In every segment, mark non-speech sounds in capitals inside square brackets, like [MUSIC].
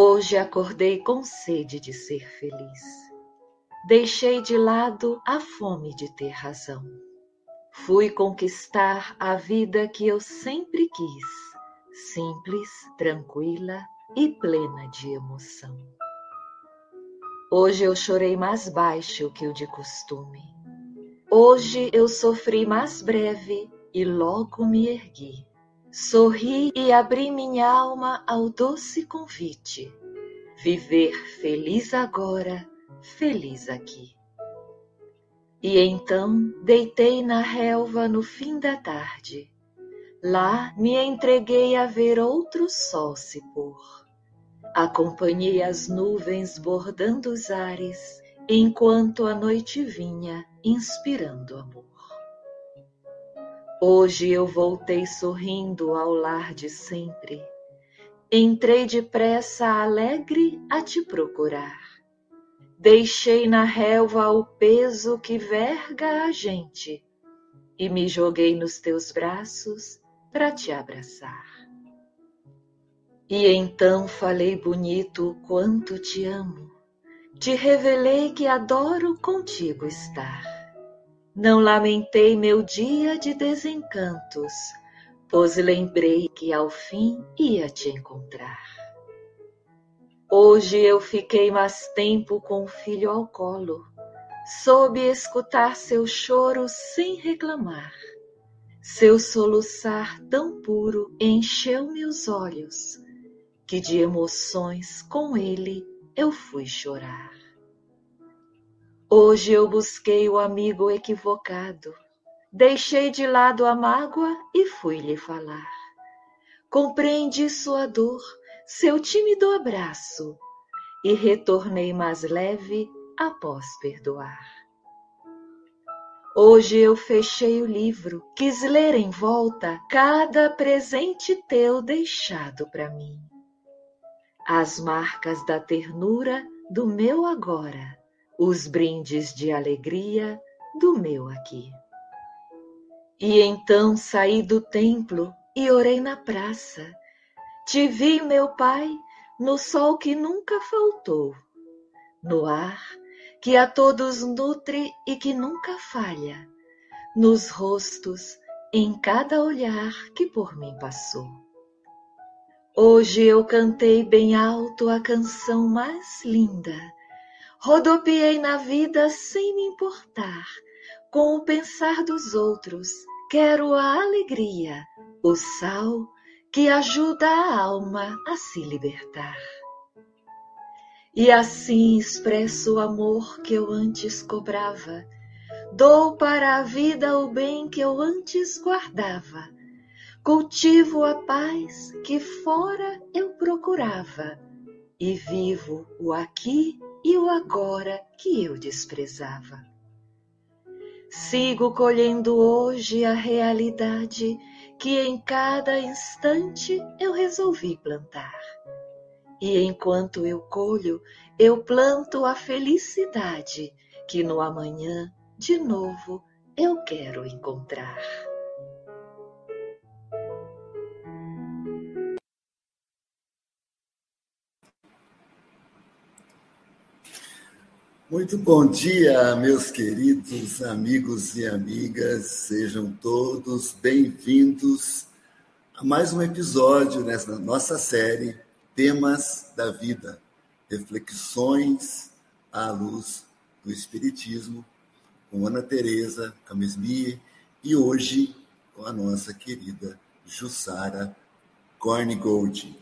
Hoje acordei com sede de ser feliz. Deixei de lado a fome de ter razão. Fui conquistar a vida que eu sempre quis, simples, tranquila e plena de emoção. Hoje eu chorei mais baixo que o de costume. Hoje eu sofri mais breve e logo me ergui. Sorri e abri minha alma ao doce convite. Viver feliz agora, feliz aqui. E então deitei na relva no fim da tarde. Lá me entreguei a ver outro sol se pôr. Acompanhei as nuvens bordando os ares, enquanto a noite vinha inspirando amor. Hoje eu voltei sorrindo ao lar de sempre. Entrei depressa alegre a te procurar. Deixei na relva o peso que verga a gente e me joguei nos teus braços para te abraçar. E então falei bonito quanto te amo, te revelei que adoro contigo estar. Não lamentei meu dia de desencantos, pois lembrei que ao fim ia te encontrar. Hoje eu fiquei mais tempo com o filho ao colo, soube escutar seu choro sem reclamar. Seu soluçar tão puro encheu meus olhos, que de emoções com ele eu fui chorar. Hoje eu busquei o amigo equivocado, deixei de lado a mágoa e fui-lhe falar. Compreendi sua dor, seu tímido abraço, e retornei mais leve após perdoar. Hoje eu fechei o livro, quis ler em volta cada presente teu deixado para mim. As marcas da ternura do meu agora os brindes de alegria do meu aqui. E então saí do templo e orei na praça. Te vi, meu Pai, no sol que nunca faltou, no ar que a todos nutre e que nunca falha, nos rostos, em cada olhar que por mim passou. Hoje eu cantei bem alto a canção mais linda Rodopiei na vida sem me importar com o pensar dos outros. Quero a alegria, o sal que ajuda a alma a se libertar. E assim expresso o amor que eu antes cobrava. Dou para a vida o bem que eu antes guardava. Cultivo a paz que fora eu procurava. E vivo o aqui e o agora que eu desprezava. Sigo colhendo hoje a realidade que em cada instante eu resolvi plantar. E enquanto eu colho, eu planto a felicidade que no amanhã, de novo, eu quero encontrar. Muito bom dia, meus queridos amigos e amigas. Sejam todos bem-vindos a mais um episódio nessa nossa série Temas da Vida, reflexões à luz do Espiritismo, com Ana Teresa Camesmie e hoje com a nossa querida Jussara Cornigold.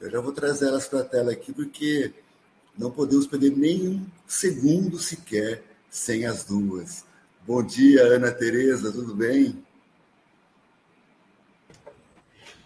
Eu já vou trazer elas para a tela aqui porque não podemos perder nenhum segundo sequer sem as duas. Bom dia, Ana Tereza, tudo bem?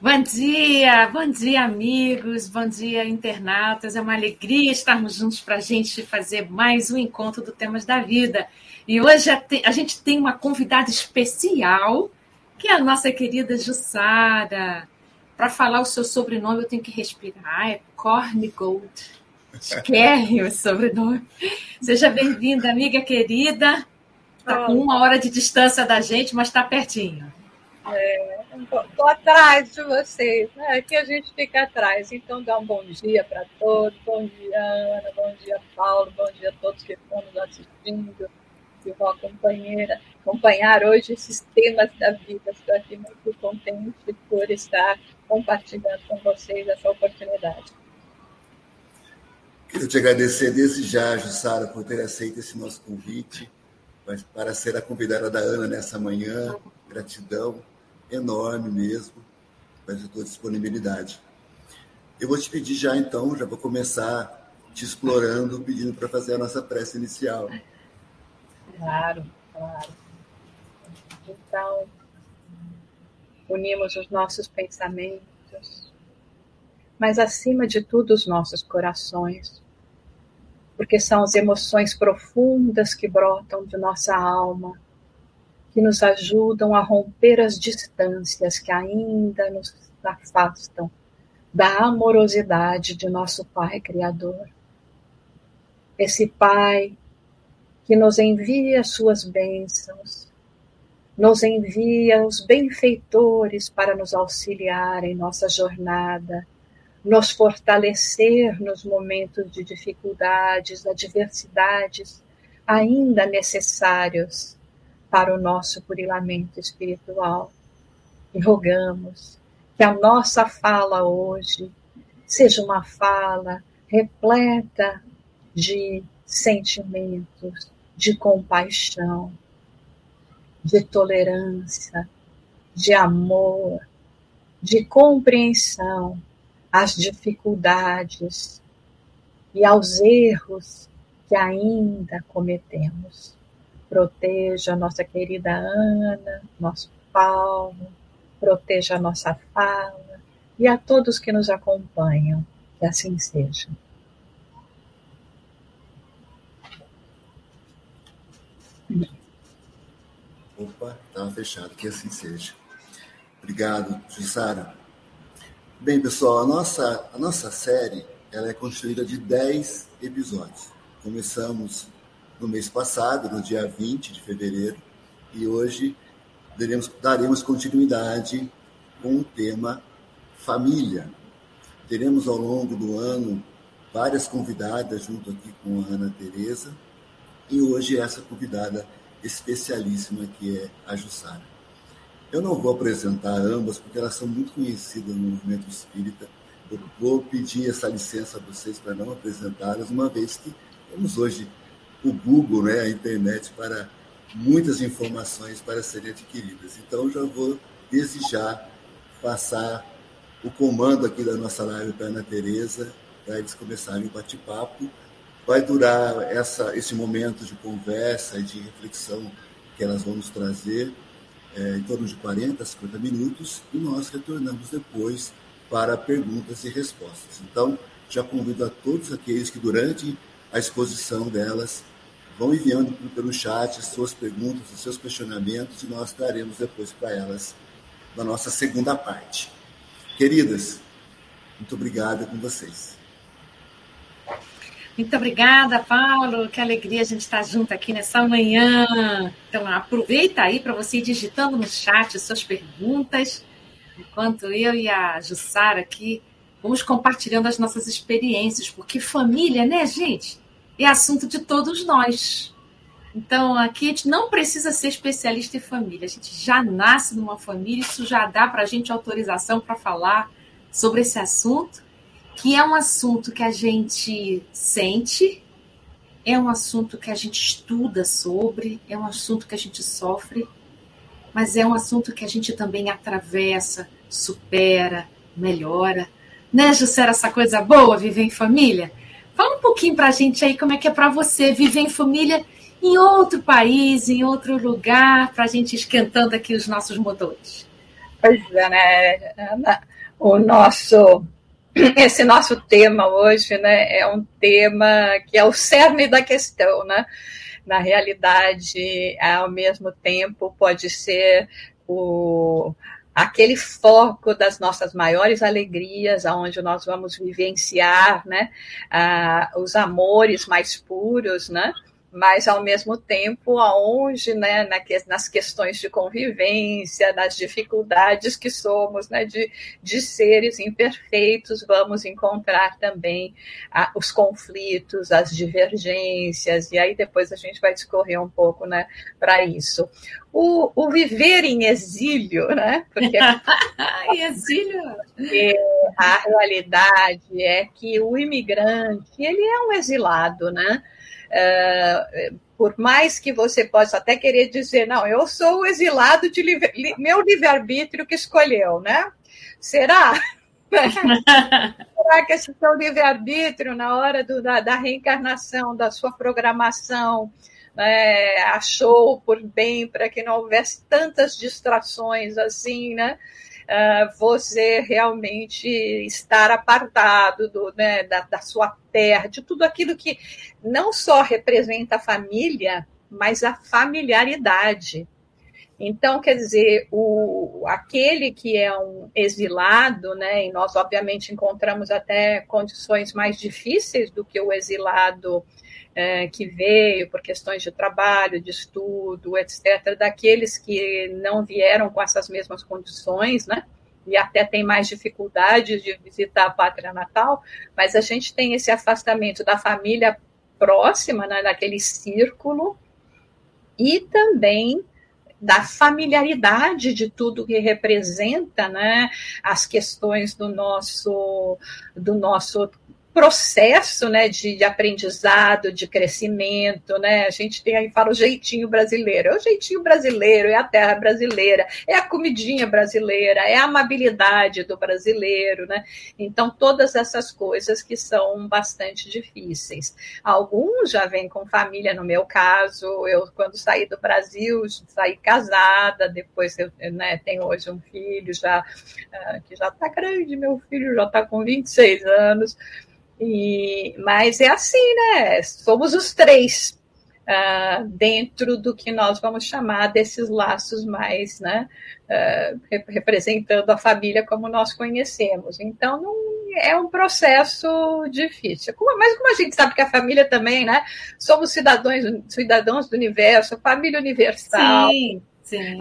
Bom dia, bom dia, amigos, bom dia, internautas. É uma alegria estarmos juntos para a gente fazer mais um encontro do Temas da Vida. E hoje a gente tem uma convidada especial, que é a nossa querida Jussara. Para falar o seu sobrenome, eu tenho que respirar. É Corne Gold. Esquerre o sobrenome. Seja bem-vinda, amiga querida. Está com uma hora de distância da gente, mas está pertinho. Estou é, atrás de vocês, né? Aqui a gente fica atrás. Então, dá um bom dia para todos. Bom dia, Ana. Bom dia, Paulo. Bom dia a todos que estão nos assistindo, que vão acompanhar, acompanhar hoje esses temas da vida. Estou aqui muito contente por estar compartilhando com vocês essa oportunidade. Quero te agradecer desde já, Jussara, por ter aceito esse nosso convite para ser a convidada da Ana nessa manhã. Gratidão enorme mesmo pela tua disponibilidade. Eu vou te pedir já então, já vou começar te explorando, pedindo para fazer a nossa prece inicial. Claro, claro. Então, unimos os nossos pensamentos, mas acima de tudo os nossos corações, porque são as emoções profundas que brotam de nossa alma, que nos ajudam a romper as distâncias que ainda nos afastam da amorosidade de nosso Pai Criador. Esse Pai que nos envia suas bênçãos, nos envia os benfeitores para nos auxiliar em nossa jornada nos fortalecer nos momentos de dificuldades, adversidades ainda necessários para o nosso burilamento espiritual. E rogamos que a nossa fala hoje seja uma fala repleta de sentimentos, de compaixão, de tolerância, de amor, de compreensão às dificuldades e aos erros que ainda cometemos. Proteja a nossa querida Ana, nosso Paulo, proteja a nossa fala e a todos que nos acompanham. Que assim seja. Opa, estava fechado, que assim seja. Obrigado, Jussara. Bem, pessoal, a nossa, a nossa série ela é construída de 10 episódios. Começamos no mês passado, no dia 20 de fevereiro, e hoje daremos, daremos continuidade com o tema família. Teremos ao longo do ano várias convidadas junto aqui com a Ana Tereza, e hoje essa convidada especialíssima que é a Jussara. Eu não vou apresentar ambas, porque elas são muito conhecidas no movimento espírita. Eu vou pedir essa licença a vocês para não apresentá-las, uma vez que temos hoje o Google, né, a internet, para muitas informações para serem adquiridas. Então, já vou, desde já, passar o comando aqui da nossa live para a Ana Tereza, para eles começarem o bate-papo. Vai durar essa, esse momento de conversa e de reflexão que elas vão nos trazer é, em torno de 40, 50 minutos, e nós retornamos depois para perguntas e respostas. Então, já convido a todos aqueles que, durante a exposição delas, vão enviando pelo chat as suas perguntas, os seus questionamentos, e nós daremos depois para elas na nossa segunda parte. Queridas, muito obrigada com vocês. Muito obrigada, Paulo. Que alegria a gente estar junto aqui nessa manhã. Então, aproveita aí para você ir digitando no chat suas perguntas, enquanto eu e a Jussara aqui vamos compartilhando as nossas experiências, porque família, né, gente, é assunto de todos nós. Então, aqui a gente não precisa ser especialista em família, a gente já nasce numa família, isso já dá para a gente autorização para falar sobre esse assunto que é um assunto que a gente sente, é um assunto que a gente estuda sobre, é um assunto que a gente sofre, mas é um assunto que a gente também atravessa, supera, melhora. Né, Jussera, essa coisa boa, viver em família? Fala um pouquinho para a gente aí como é que é para você viver em família em outro país, em outro lugar, para a gente esquentando aqui os nossos motores. Pois é, né, Ana? O nosso [LAUGHS] esse nosso tema hoje, né, é um tema que é o cerne da questão, né? Na realidade, ao mesmo tempo, pode ser o aquele foco das nossas maiores alegrias, aonde nós vamos vivenciar, né, uh, os amores mais puros, né? Mas ao mesmo tempo aonde, né, nas questões de convivência, nas dificuldades que somos, né, de, de seres imperfeitos, vamos encontrar também ah, os conflitos, as divergências, e aí depois a gente vai discorrer um pouco, né, para isso. O, o, viver em exílio, né? Porque [LAUGHS] exílio. a realidade é que o imigrante ele é um exilado, né? Uh, por mais que você possa até querer dizer, não, eu sou o exilado de livre, li, meu livre-arbítrio que escolheu, né? Será? [LAUGHS] Será que esse seu livre-arbítrio, na hora do, da, da, reencarnação, da sua programação, é, achou por bem para que não houvesse tantas distrações assim, né? Uh, você realmente estar apartado do, né, da, da sua terra, de tudo aquilo que não só representa a família, mas a familiaridade. Então, quer dizer, o, aquele que é um exilado, né, e nós obviamente encontramos até condições mais difíceis do que o exilado é, que veio por questões de trabalho, de estudo, etc., daqueles que não vieram com essas mesmas condições, né? E até tem mais dificuldades de visitar a pátria natal, mas a gente tem esse afastamento da família próxima, né, daquele círculo, e também da familiaridade de tudo que representa né, as questões do nosso, do nosso processo né, de, aprendizado, de crescimento, né? A gente tem aí fala o jeitinho brasileiro, é o jeitinho brasileiro, é a terra brasileira, é a comidinha brasileira, é a amabilidade do brasileiro, né? Então, todas essas coisas que são bastante difíceis. Alguns já vêm com família, no meu caso, eu quando saí do Brasil, saí casada, depois eu né, tenho hoje um filho já uh, que já está grande, meu filho já está com 26 anos. E, mas é assim, né? Somos os três uh, dentro do que nós vamos chamar desses laços mais, né? Uh, representando a família como nós conhecemos. Então, não, é um processo difícil. Mas como a gente sabe que a família também, né? Somos cidadãos, cidadãos do universo, família universal. Sim. Sim.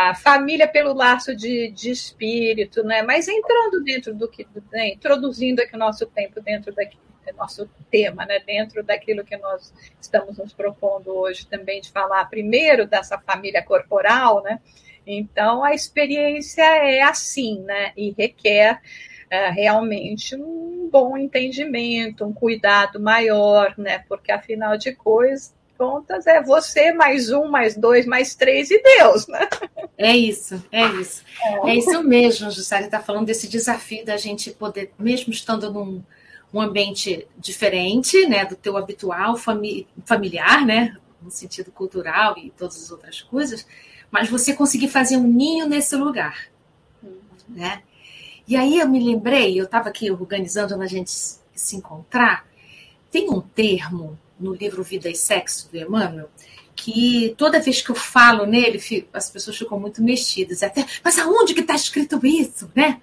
A, família pelo laço de, de espírito, né? Mas entrando dentro do que, né? introduzindo aqui o nosso tempo dentro daqui, nosso tema, né? Dentro daquilo que nós estamos nos propondo hoje também de falar primeiro dessa família corporal, né? Então a experiência é assim, né? E requer é, realmente um bom entendimento, um cuidado maior, né? Porque afinal de coisas contas é você mais um, mais dois, mais três e Deus, né? É isso, é isso. É, é isso mesmo, Jussara está falando desse desafio da gente poder, mesmo estando num um ambiente diferente, né, do teu habitual fami familiar, né, no sentido cultural e todas as outras coisas, mas você conseguir fazer um ninho nesse lugar, né? E aí eu me lembrei, eu estava aqui organizando a gente se encontrar, tem um termo no livro Vida e Sexo, do Emmanuel, que toda vez que eu falo nele, as pessoas ficam muito mexidas. Até, mas aonde que está escrito isso, né?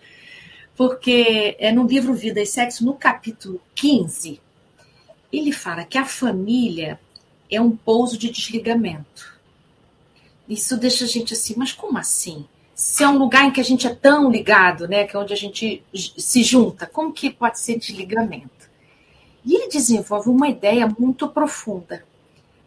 Porque é no livro Vida e Sexo, no capítulo 15, ele fala que a família é um pouso de desligamento. Isso deixa a gente assim, mas como assim? Se é um lugar em que a gente é tão ligado, né, que é onde a gente se junta, como que pode ser desligamento? E ele desenvolve uma ideia muito profunda,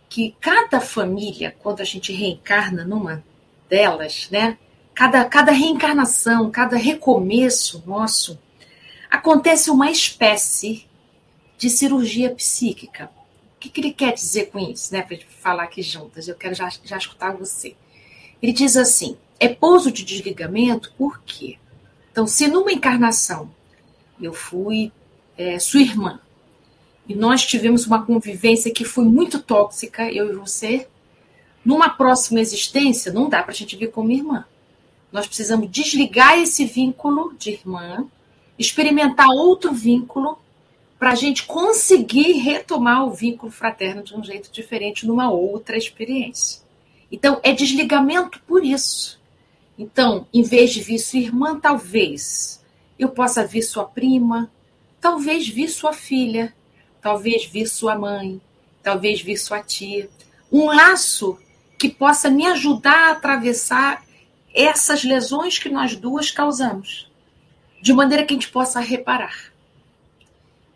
que cada família, quando a gente reencarna numa delas, né, cada, cada reencarnação, cada recomeço nosso, acontece uma espécie de cirurgia psíquica. O que, que ele quer dizer com isso, né? Para falar aqui juntas, eu quero já, já escutar você. Ele diz assim: é pouso de desligamento, por quê? Então, se numa encarnação eu fui é, sua irmã, e nós tivemos uma convivência que foi muito tóxica, eu e você, numa próxima existência, não dá para a gente vir como irmã. Nós precisamos desligar esse vínculo de irmã, experimentar outro vínculo, para a gente conseguir retomar o vínculo fraterno de um jeito diferente numa outra experiência. Então, é desligamento por isso. Então, em vez de vir sua irmã, talvez eu possa vir sua prima, talvez vir sua filha, talvez vir sua mãe, talvez vir sua tia. Um laço que possa me ajudar a atravessar essas lesões que nós duas causamos, de maneira que a gente possa reparar.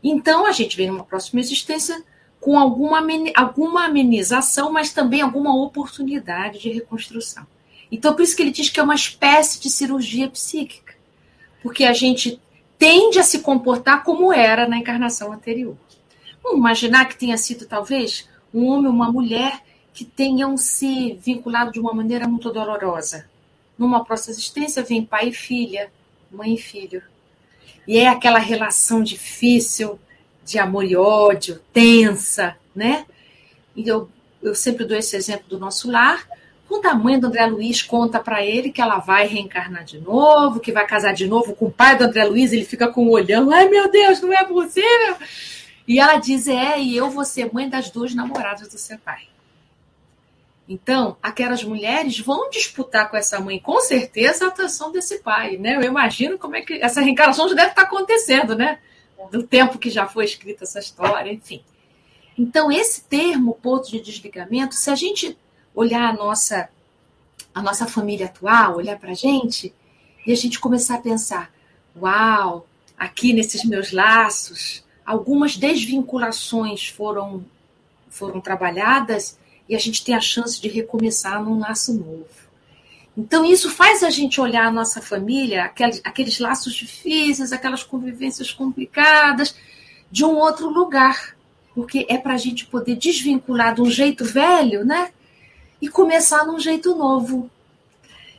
Então, a gente vem numa próxima existência com alguma, alguma amenização, mas também alguma oportunidade de reconstrução. Então, por isso que ele diz que é uma espécie de cirurgia psíquica, porque a gente tende a se comportar como era na encarnação anterior. Vamos imaginar que tenha sido, talvez, um homem ou uma mulher que tenham se vinculado de uma maneira muito dolorosa. Numa próxima existência, vem pai e filha, mãe e filho. E é aquela relação difícil de amor e ódio, tensa, né? E eu, eu sempre dou esse exemplo do nosso lar, quando a mãe do André Luiz conta para ele que ela vai reencarnar de novo, que vai casar de novo com o pai do André Luiz, ele fica com o olhão, ai meu Deus, não é possível. E ela diz: É, e eu vou ser mãe das duas namoradas do seu pai. Então, aquelas mulheres vão disputar com essa mãe, com certeza, a atenção desse pai, né? Eu imagino como é que essa reencarnação já deve estar acontecendo, né? Do tempo que já foi escrita essa história, enfim. Então, esse termo, ponto de desligamento, se a gente olhar a nossa, a nossa família atual, olhar para a gente, e a gente começar a pensar: uau, aqui nesses meus laços, algumas desvinculações foram, foram trabalhadas e a gente tem a chance de recomeçar num laço novo. Então, isso faz a gente olhar a nossa família, aqueles, aqueles laços difíceis, aquelas convivências complicadas, de um outro lugar. Porque é para a gente poder desvincular de um jeito velho, né? E começar num jeito novo.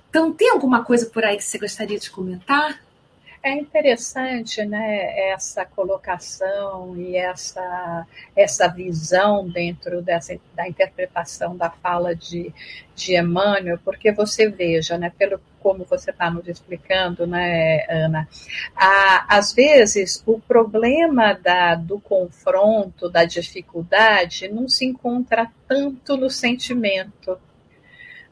Então, tem alguma coisa por aí que você gostaria de comentar? É interessante né, essa colocação e essa, essa visão dentro dessa, da interpretação da fala de, de Emmanuel, porque você veja, né, pelo como você está nos explicando, né, Ana, a, às vezes o problema da, do confronto, da dificuldade, não se encontra tanto no sentimento,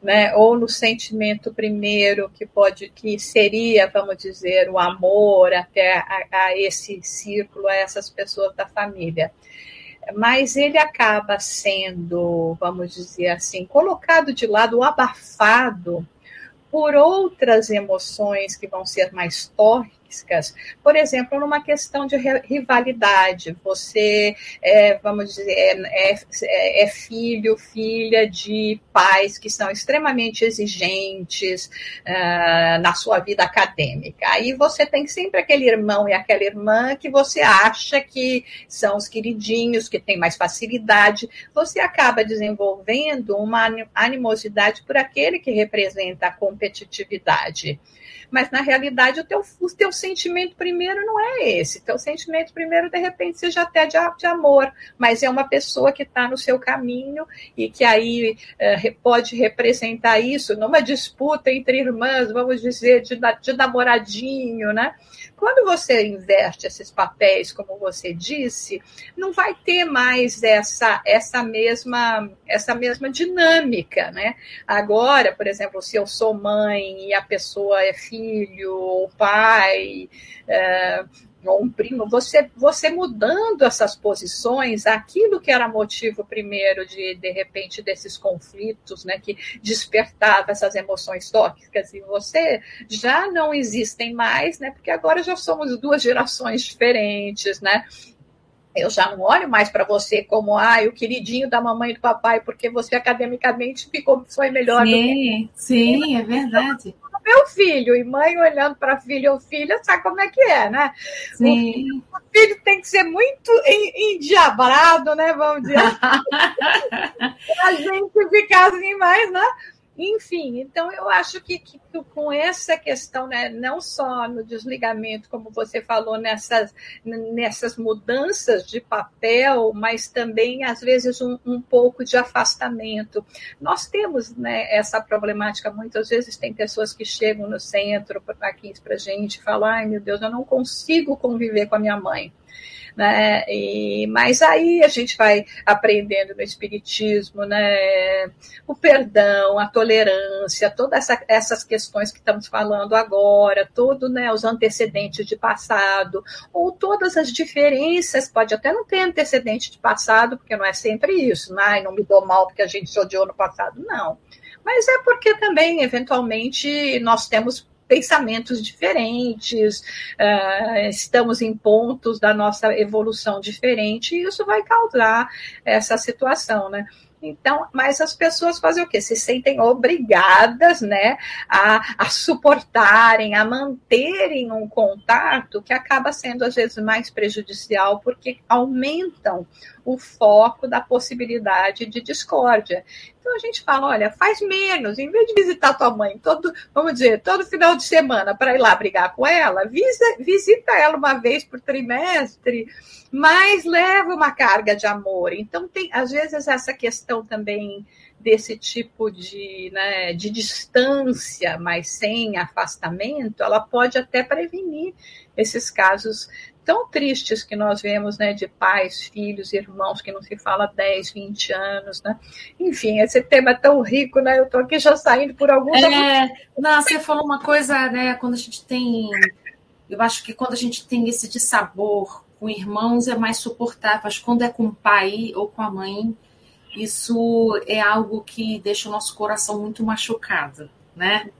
né, ou no sentimento primeiro que pode que seria, vamos dizer, o amor até a, a esse círculo, a essas pessoas da família. Mas ele acaba sendo, vamos dizer assim, colocado de lado, abafado por outras emoções que vão ser mais torres por exemplo, numa questão de rivalidade, você, é, vamos dizer, é, é, é, filho, filha de pais que são extremamente exigentes uh, na sua vida acadêmica. Aí você tem sempre aquele irmão e aquela irmã que você acha que são os queridinhos, que têm mais facilidade. Você acaba desenvolvendo uma animosidade por aquele que representa a competitividade mas na realidade o teu, o teu sentimento primeiro não é esse. Teu sentimento primeiro, de repente, seja até de, de amor, mas é uma pessoa que está no seu caminho e que aí é, pode representar isso numa disputa entre irmãs, vamos dizer, de, de namoradinho, né? Quando você inverte esses papéis, como você disse, não vai ter mais essa, essa, mesma, essa mesma dinâmica, né? Agora, por exemplo, se eu sou mãe e a pessoa é filho ou pai, é, ou um primo, você, você mudando essas posições, aquilo que era motivo primeiro de, de repente, desses conflitos, né, que despertava essas emoções tóxicas, e você já não existem mais, né, porque agora já somos duas gerações diferentes, né, eu já não olho mais para você como ah, o queridinho da mamãe e do papai, porque você academicamente ficou, foi melhor. Sim, sim, é verdade meu filho, e mãe olhando para filho ou filha, sabe como é que é, né? Sim. O, filho tem que ser muito endiabrado, né? Vamos dizer. [LAUGHS] a gente ficar assim mais, né? Enfim, então eu acho que, que, com essa questão, né, não só no desligamento, como você falou, nessas, nessas mudanças de papel, mas também, às vezes, um, um pouco de afastamento. Nós temos né, essa problemática, muitas vezes tem pessoas que chegam no centro aqui para a gente e falam: ai meu Deus, eu não consigo conviver com a minha mãe né? E, mas aí a gente vai aprendendo no Espiritismo, né? O perdão, a tolerância, todas essa, essas questões que estamos falando agora, todo, né? Os antecedentes de passado, ou todas as diferenças, pode até não ter antecedente de passado, porque não é sempre isso, né? não me dou mal porque a gente se odiou no passado, não. Mas é porque também, eventualmente, nós temos pensamentos diferentes, uh, estamos em pontos da nossa evolução diferente, e isso vai causar essa situação, né? Então, mas as pessoas fazem o quê? Se sentem obrigadas, né, a, a suportarem, a manterem um contato que acaba sendo às vezes mais prejudicial porque aumentam o foco da possibilidade de discórdia. Então a gente fala, olha, faz menos, em vez de visitar tua mãe todo, vamos dizer, todo final de semana para ir lá brigar com ela, visa, visita ela uma vez por trimestre, mas leva uma carga de amor. Então tem, às vezes essa questão também desse tipo de, né, de distância, mas sem afastamento, ela pode até prevenir esses casos tão tristes que nós vemos, né, de pais, filhos, irmãos que não se fala 10, 20 anos, né? Enfim, esse tema é tão rico, né? Eu estou aqui já saindo por alguns... É, não, você falou uma coisa, né, quando a gente tem... Eu acho que quando a gente tem esse dissabor com irmãos é mais suportável, mas quando é com o pai ou com a mãe, isso é algo que deixa o nosso coração muito machucado, né?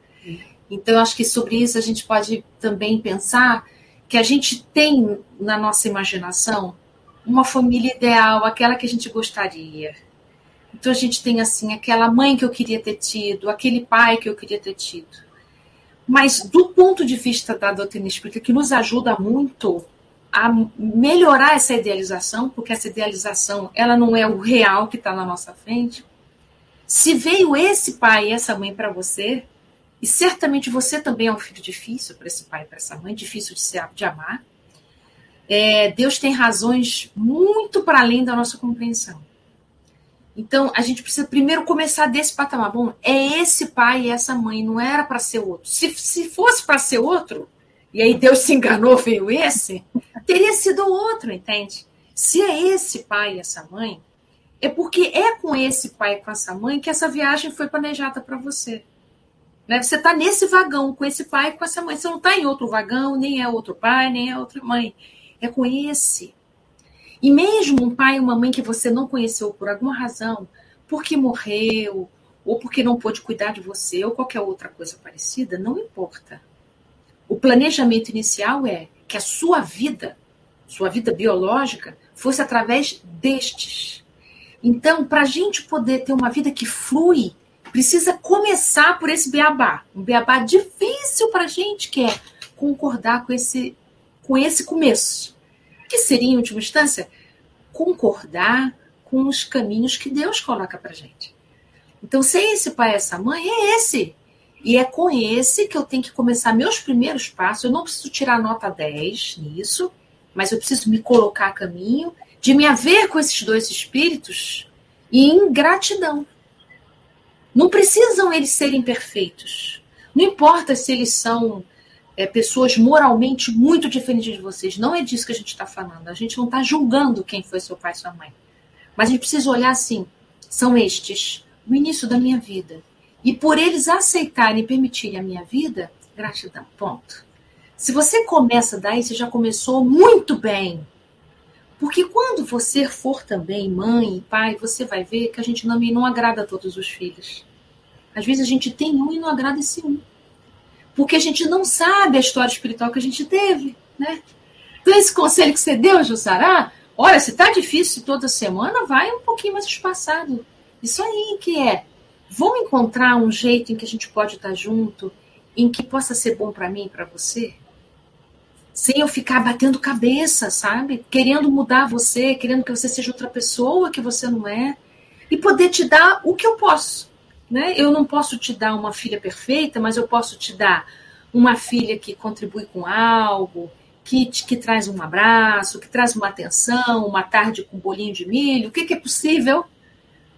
Então, acho que sobre isso a gente pode também pensar que a gente tem na nossa imaginação uma família ideal, aquela que a gente gostaria. Então a gente tem assim aquela mãe que eu queria ter tido, aquele pai que eu queria ter tido. Mas do ponto de vista da doutrina espírita, que nos ajuda muito a melhorar essa idealização, porque essa idealização ela não é o real que está na nossa frente. Se veio esse pai e essa mãe para você, e certamente você também é um filho difícil para esse pai e para essa mãe, difícil de, ser, de amar. É, Deus tem razões muito para além da nossa compreensão. Então, a gente precisa primeiro começar desse patamar. Bom, é esse pai e essa mãe, não era para ser outro. Se, se fosse para ser outro, e aí Deus se enganou, veio esse, teria sido outro, entende? Se é esse pai e essa mãe, é porque é com esse pai e com essa mãe que essa viagem foi planejada para você. Né? Você está nesse vagão com esse pai com essa mãe. Você não está em outro vagão, nem é outro pai, nem é outra mãe. É com esse. E mesmo um pai e uma mãe que você não conheceu por alguma razão, porque morreu, ou porque não pôde cuidar de você, ou qualquer outra coisa parecida, não importa. O planejamento inicial é que a sua vida, sua vida biológica, fosse através destes. Então, para a gente poder ter uma vida que flui precisa começar por esse beabá, um beabá difícil para a gente, que é concordar com esse, com esse começo, que seria, em última instância, concordar com os caminhos que Deus coloca para gente. Então, se é esse pai, essa mãe, é esse. E é com esse que eu tenho que começar meus primeiros passos. Eu não preciso tirar nota 10 nisso, mas eu preciso me colocar a caminho de me haver com esses dois espíritos e em gratidão. Não precisam eles serem perfeitos. Não importa se eles são é, pessoas moralmente muito diferentes de vocês. Não é disso que a gente está falando. A gente não está julgando quem foi seu pai sua mãe. Mas a gente precisa olhar assim: são estes, o início da minha vida. E por eles aceitarem e permitirem a minha vida, gratidão. Ponto. Se você começa daí, você já começou muito bem. Porque quando você for também mãe pai, você vai ver que a gente não, agrada a todos os filhos. Às vezes a gente tem um e não agrada esse um. Porque a gente não sabe a história espiritual que a gente teve, né? Então esse conselho que você deu, Jussará, olha, se tá difícil toda semana, vai um pouquinho mais espaçado. Isso aí que é. Vamos encontrar um jeito em que a gente pode estar junto, em que possa ser bom para mim e para você? Sem eu ficar batendo cabeça, sabe? Querendo mudar você, querendo que você seja outra pessoa que você não é, e poder te dar o que eu posso. Né? Eu não posso te dar uma filha perfeita, mas eu posso te dar uma filha que contribui com algo, que, que traz um abraço, que traz uma atenção, uma tarde com um bolinho de milho, o que, que é possível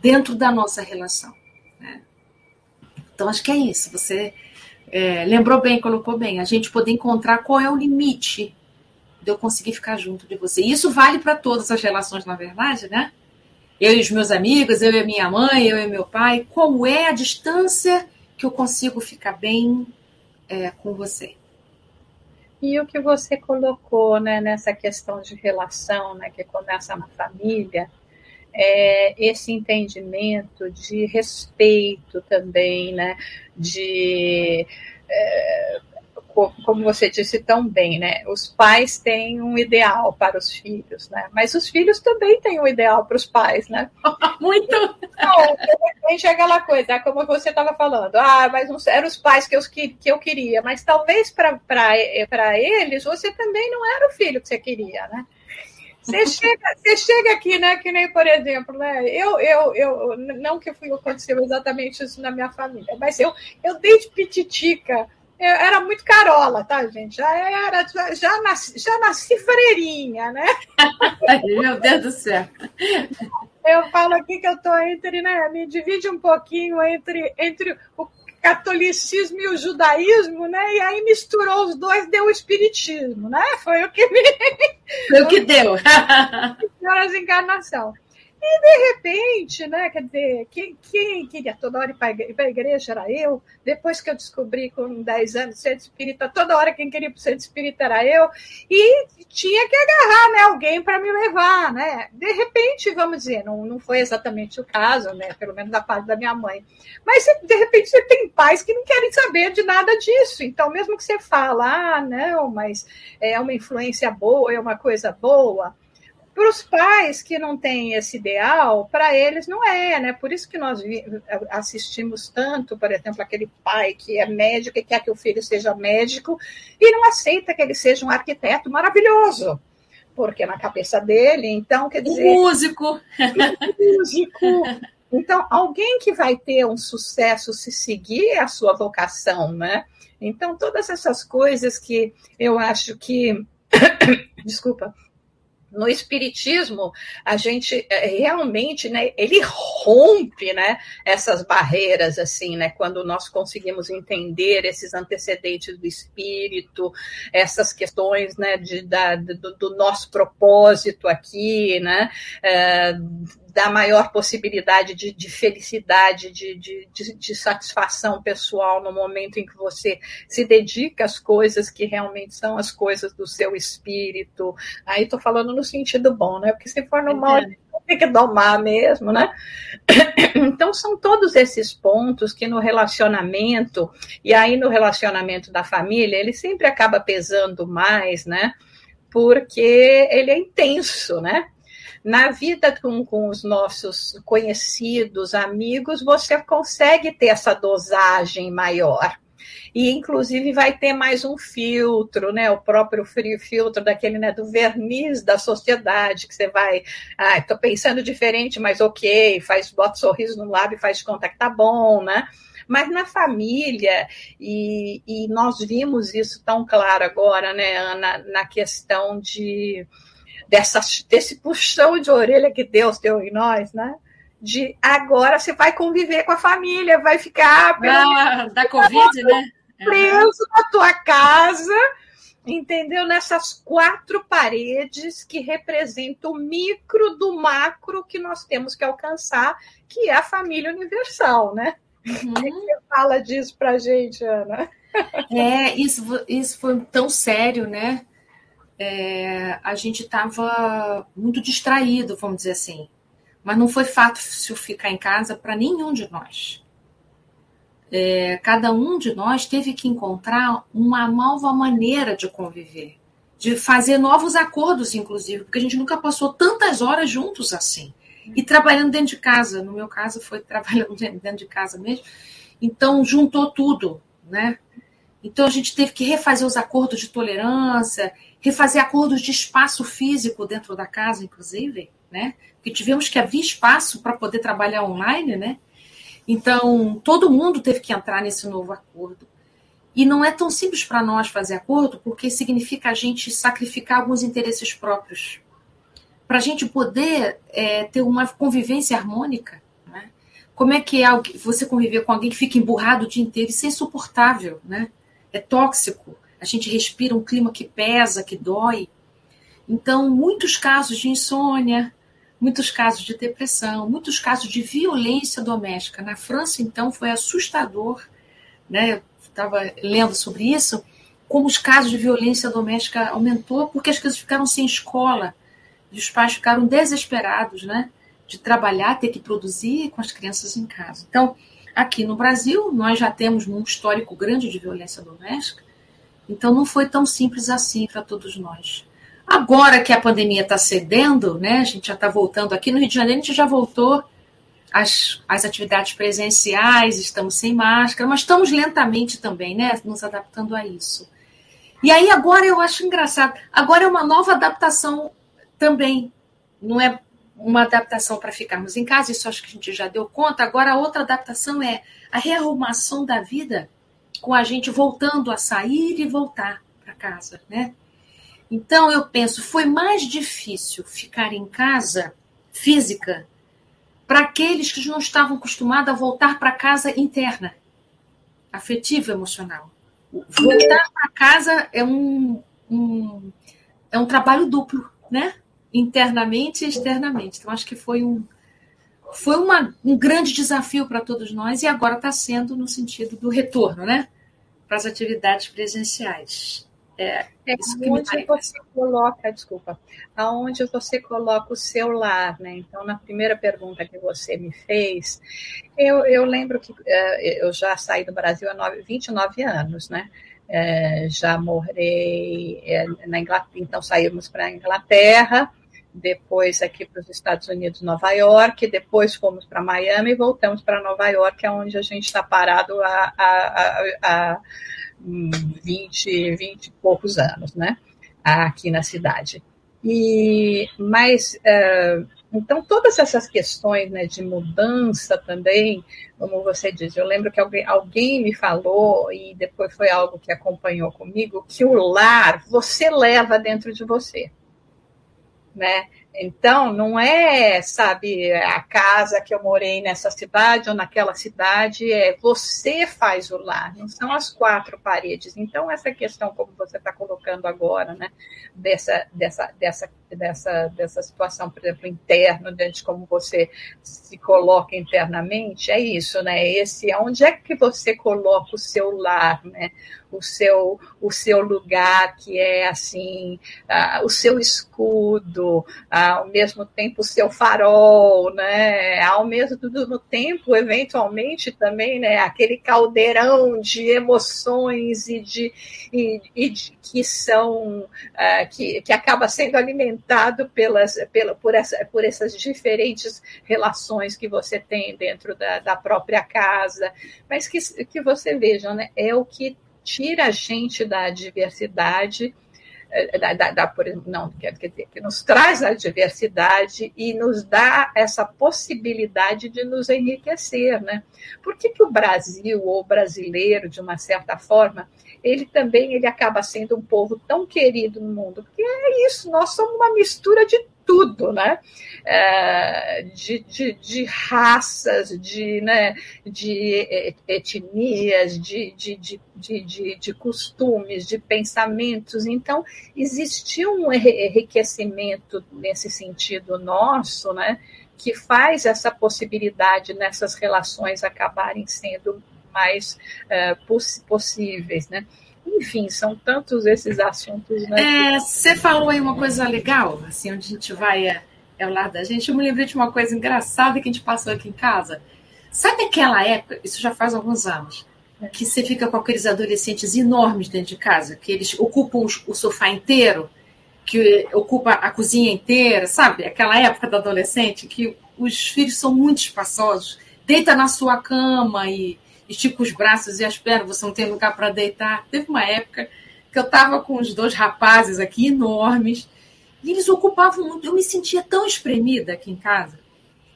dentro da nossa relação. Né? Então, acho que é isso. Você é, lembrou bem, colocou bem, a gente poder encontrar qual é o limite de eu conseguir ficar junto de você. E isso vale para todas as relações, na verdade, né? Eu e os meus amigos, eu e minha mãe, eu e meu pai. Qual é a distância que eu consigo ficar bem é, com você? E o que você colocou né, nessa questão de relação, né, que começa na família, é esse entendimento de respeito também, né, de é, como você disse tão bem, né? Os pais têm um ideal para os filhos, né? Mas os filhos também têm um ideal para os pais, né? [LAUGHS] Muito. Não, de aquela coisa, é como você estava falando. Ah, mas não eram os pais que eu, que, que eu queria, mas talvez para eles você também não era o filho que você queria, né? Você chega, você chega aqui, né? Que nem, por exemplo, né? Eu, eu, eu não que foi, aconteceu exatamente isso na minha família, mas eu, eu desde pititica eu era muito carola, tá, gente? Já era, já nasci, já nasci freirinha, né? Meu Deus do céu. Eu falo aqui que eu tô entre, né? Me divide um pouquinho entre, entre o catolicismo e o judaísmo, né? E aí misturou os dois, deu o espiritismo, né? Foi o que me. Foi o que deu. [LAUGHS] As encarnação. E de repente, né, quer dizer, quem, quem queria toda hora ir para a igreja era eu. Depois que eu descobri com 10 anos ser espírita, toda hora quem queria ser espírita era eu. E tinha que agarrar né, alguém para me levar. Né? De repente, vamos dizer, não, não foi exatamente o caso, né, pelo menos da parte da minha mãe. Mas de repente você tem pais que não querem saber de nada disso. Então, mesmo que você fala, ah, não, mas é uma influência boa, é uma coisa boa para os pais que não têm esse ideal, para eles não é, né? Por isso que nós assistimos tanto, por exemplo, aquele pai que é médico e quer que o filho seja médico e não aceita que ele seja um arquiteto maravilhoso. Porque na cabeça dele, então, quer dizer. músico! músico! Então, alguém que vai ter um sucesso se seguir a sua vocação, né? Então, todas essas coisas que eu acho que. [COUGHS] Desculpa no espiritismo a gente é, realmente né ele rompe né essas barreiras assim né quando nós conseguimos entender esses antecedentes do espírito essas questões né de, da, do, do nosso propósito aqui né é, dá maior possibilidade de, de felicidade, de, de, de, satisfação pessoal no momento em que você se dedica às coisas que realmente são as coisas do seu espírito. Aí estou falando no sentido bom, né? Porque se for no mal, tem que domar mesmo, né? [COUGHS] Então, são todos esses pontos que no relacionamento, e aí no relacionamento da família, ele sempre acaba pesando mais, né? Porque ele é intenso, né? Na vida com, com os nossos conhecidos, amigos, você consegue ter essa dosagem maior e inclusive vai ter mais um filtro, né? O próprio filtro daquele, né? Do verniz da sociedade que você vai, ah, pensando diferente, mas ok, faz bota sorriso no lábio, faz de conta que tá bom, né? Mas na família, e, e nós vimos isso tão claro agora, né, Ana, na questão de dessa, desse puxão de orelha que Deus deu em nós, né? De agora você vai conviver com a família, vai ficar. Ah, da Covid, né? Preso na tua casa, entendeu? Nessas quatro paredes que representam o micro do macro que nós temos que alcançar, que é a família universal, né? Uhum. O que você fala disso pra gente, Ana? É, isso, isso foi tão sério, né? É, a gente estava muito distraído, vamos dizer assim. Mas não foi fácil ficar em casa para nenhum de nós. É, cada um de nós teve que encontrar uma nova maneira de conviver, de fazer novos acordos, inclusive, porque a gente nunca passou tantas horas juntos assim. E trabalhando dentro de casa. No meu caso, foi [LAUGHS] trabalhando dentro de casa mesmo. Então, juntou tudo, né? Então, a gente teve que refazer os acordos de tolerância, refazer acordos de espaço físico dentro da casa, inclusive, né? Porque tivemos que haver espaço para poder trabalhar online, né? Então, todo mundo teve que entrar nesse novo acordo. E não é tão simples para nós fazer acordo, porque significa a gente sacrificar alguns interesses próprios. Para a gente poder é, ter uma convivência harmônica. Né? Como é que é você conviver com alguém que fica emburrado o dia inteiro? Isso é insuportável, né? É tóxico a gente respira um clima que pesa, que dói. Então, muitos casos de insônia, muitos casos de depressão, muitos casos de violência doméstica. Na França, então, foi assustador, né? Estava lendo sobre isso, como os casos de violência doméstica aumentou porque as crianças ficaram sem escola e os pais ficaram desesperados, né? De trabalhar, ter que produzir com as crianças em casa. Então, aqui no Brasil, nós já temos um histórico grande de violência doméstica, então não foi tão simples assim para todos nós. Agora que a pandemia está cedendo, né, a gente já está voltando aqui no Rio de Janeiro, a gente já voltou às, às atividades presenciais, estamos sem máscara, mas estamos lentamente também, né, nos adaptando a isso. E aí agora eu acho engraçado, agora é uma nova adaptação também, não é uma adaptação para ficarmos em casa, isso acho que a gente já deu conta. Agora a outra adaptação é a rearrumação da vida, com a gente voltando a sair e voltar para casa, né? Então, eu penso, foi mais difícil ficar em casa física para aqueles que não estavam acostumados a voltar para casa interna, afetiva, emocional. Voltar para casa é um, um, é um trabalho duplo, né? Internamente e externamente. Então, acho que foi um, foi uma, um grande desafio para todos nós e agora está sendo no sentido do retorno, né? Para as atividades presenciais. É, é onde você coloca, desculpa, aonde você coloca o seu lar, né? Então, na primeira pergunta que você me fez, eu, eu lembro que uh, eu já saí do Brasil há 9, 29 anos, né? É, já morei é, na Inglaterra, então saímos para a Inglaterra, depois aqui para os Estados Unidos, Nova York, depois fomos para Miami e voltamos para Nova York, é onde a gente está parado a, a, a, a 20, 20 e poucos anos, né? Aqui na cidade. E, mas, uh, então, todas essas questões né, de mudança também, como você diz, eu lembro que alguém, alguém me falou, e depois foi algo que acompanhou comigo, que o lar você leva dentro de você. Né? Então, não é, sabe, a casa que eu morei nessa cidade ou naquela cidade, é você faz o lar, não são as quatro paredes. Então, essa questão, como você está colocando agora, né, dessa, dessa, dessa, dessa, dessa situação, por exemplo, interna, de como você se coloca internamente, é isso, né? Esse, onde é que você coloca o seu lar, né? o seu, o seu lugar, que é assim, uh, o seu escudo, uh, ao mesmo tempo o seu farol, né? ao mesmo tempo, eventualmente também, né? aquele caldeirão de emoções e de, e, e de que são uh, que, que acaba sendo alimentado pelas, pela, por, essa, por essas diferentes relações que você tem dentro da, da própria casa, mas que, que você veja, né? é o que tira a gente da diversidade, eh, da, da, da, não, quer dizer, que nos traz a diversidade e nos dá essa possibilidade de nos enriquecer. Né? Por que, que o Brasil, ou brasileiro, de uma certa forma, ele também ele acaba sendo um povo tão querido no mundo? Porque é isso, nós somos uma mistura de tudo, né? É, de, de, de, raças, de, né, de etnias, de, de, de, de, costumes, de pensamentos. Então, existiu um enriquecimento nesse sentido nosso, né? que faz essa possibilidade nessas relações acabarem sendo mais uh, poss possíveis, né? Enfim, são tantos esses assuntos. Né? É, você falou aí uma coisa legal, assim, onde a gente vai é, é o lado da gente. Eu me lembrei de uma coisa engraçada que a gente passou aqui em casa. Sabe aquela época, isso já faz alguns anos, que você fica com aqueles adolescentes enormes dentro de casa, que eles ocupam o sofá inteiro, que ocupa a cozinha inteira, sabe? Aquela época do adolescente que os filhos são muito espaçosos, deita na sua cama e estica os braços e as pernas, você não tem lugar para deitar. Teve uma época que eu estava com os dois rapazes aqui enormes e eles ocupavam muito. Eu me sentia tão espremida aqui em casa.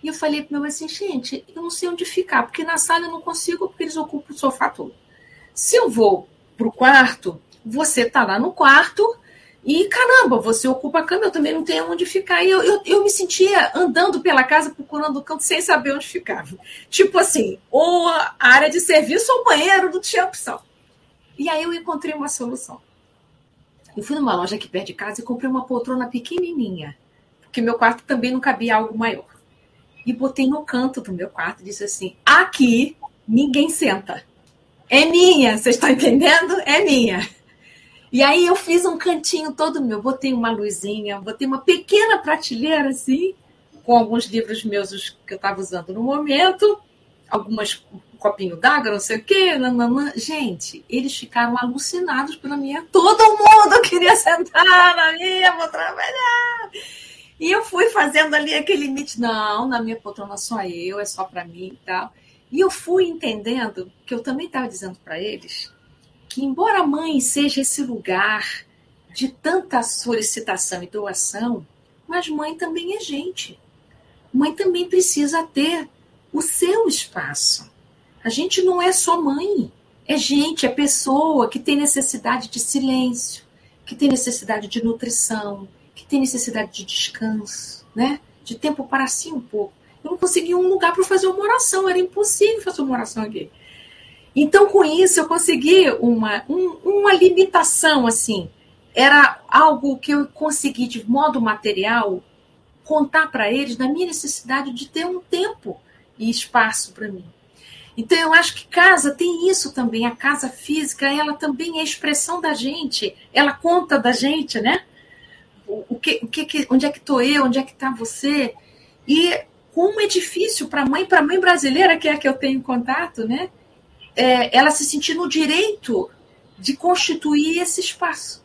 E eu falei para meu assim, gente, eu não sei onde ficar, porque na sala eu não consigo, porque eles ocupam o sofá todo. Se eu vou para o quarto, você está lá no quarto e caramba, você ocupa a cama, eu também não tenho onde ficar. E eu, eu, eu me sentia andando pela casa procurando o canto sem saber onde ficava. Tipo assim, ou a área de serviço ou o banheiro, não tinha opção. E aí eu encontrei uma solução. Eu fui numa loja aqui perto de casa e comprei uma poltrona pequenininha, porque meu quarto também não cabia algo maior. E botei no canto do meu quarto e disse assim: aqui ninguém senta. É minha, vocês estão entendendo? É minha. E aí eu fiz um cantinho todo meu, botei uma luzinha, botei uma pequena prateleira assim, com alguns livros meus que eu estava usando no momento, algumas um copinho d'água, não sei o quê, nananã. gente, eles ficaram alucinados pela minha. Todo mundo queria sentar na minha, vou trabalhar. E eu fui fazendo ali aquele limite, não, na minha poltrona só eu, é só para mim e tal. E eu fui entendendo que eu também estava dizendo para eles que, embora a mãe seja esse lugar de tanta solicitação e doação, mas mãe também é gente. Mãe também precisa ter o seu espaço. A gente não é só mãe, é gente, é pessoa que tem necessidade de silêncio, que tem necessidade de nutrição, que tem necessidade de descanso, né? De tempo para si um pouco. Eu não conseguia um lugar para fazer uma oração, era impossível fazer uma oração aqui. Então, com isso, eu consegui uma, um, uma limitação, assim. Era algo que eu consegui, de modo material, contar para eles da minha necessidade de ter um tempo e espaço para mim. Então, eu acho que casa tem isso também. A casa física, ela também é expressão da gente. Ela conta da gente, né? O que, o que, onde é que estou eu? Onde é que está você? E como é difícil para mãe, para mãe brasileira, que é a que eu tenho contato, né? É, ela se sentir no direito de constituir esse espaço.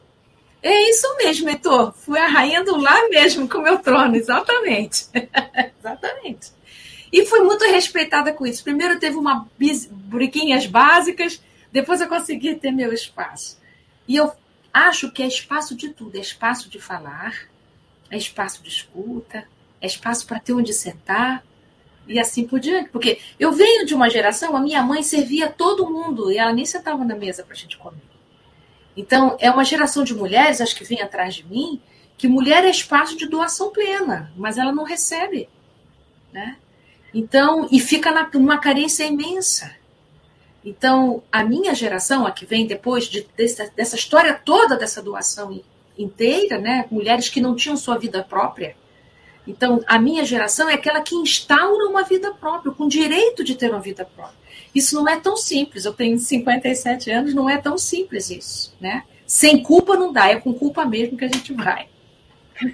É isso mesmo, Heitor. Fui a rainha do lar mesmo com o meu trono, exatamente. [LAUGHS] exatamente. E fui muito respeitada com isso. Primeiro teve uma briquinhas básicas, depois eu consegui ter meu espaço. E eu acho que é espaço de tudo, é espaço de falar, é espaço de escuta, é espaço para ter onde sentar, e assim por diante. Porque eu venho de uma geração, a minha mãe servia todo mundo e ela nem sentava na mesa para a gente comer. Então, é uma geração de mulheres, acho que vem atrás de mim, que mulher é espaço de doação plena, mas ela não recebe. Né? Então, e fica na, numa carência imensa. Então, a minha geração, a que vem depois de, dessa, dessa história toda dessa doação inteira, né? mulheres que não tinham sua vida própria, então, a minha geração é aquela que instaura uma vida própria, com direito de ter uma vida própria. Isso não é tão simples. Eu tenho 57 anos, não é tão simples isso, né? Sem culpa não dá, é com culpa mesmo que a gente vai.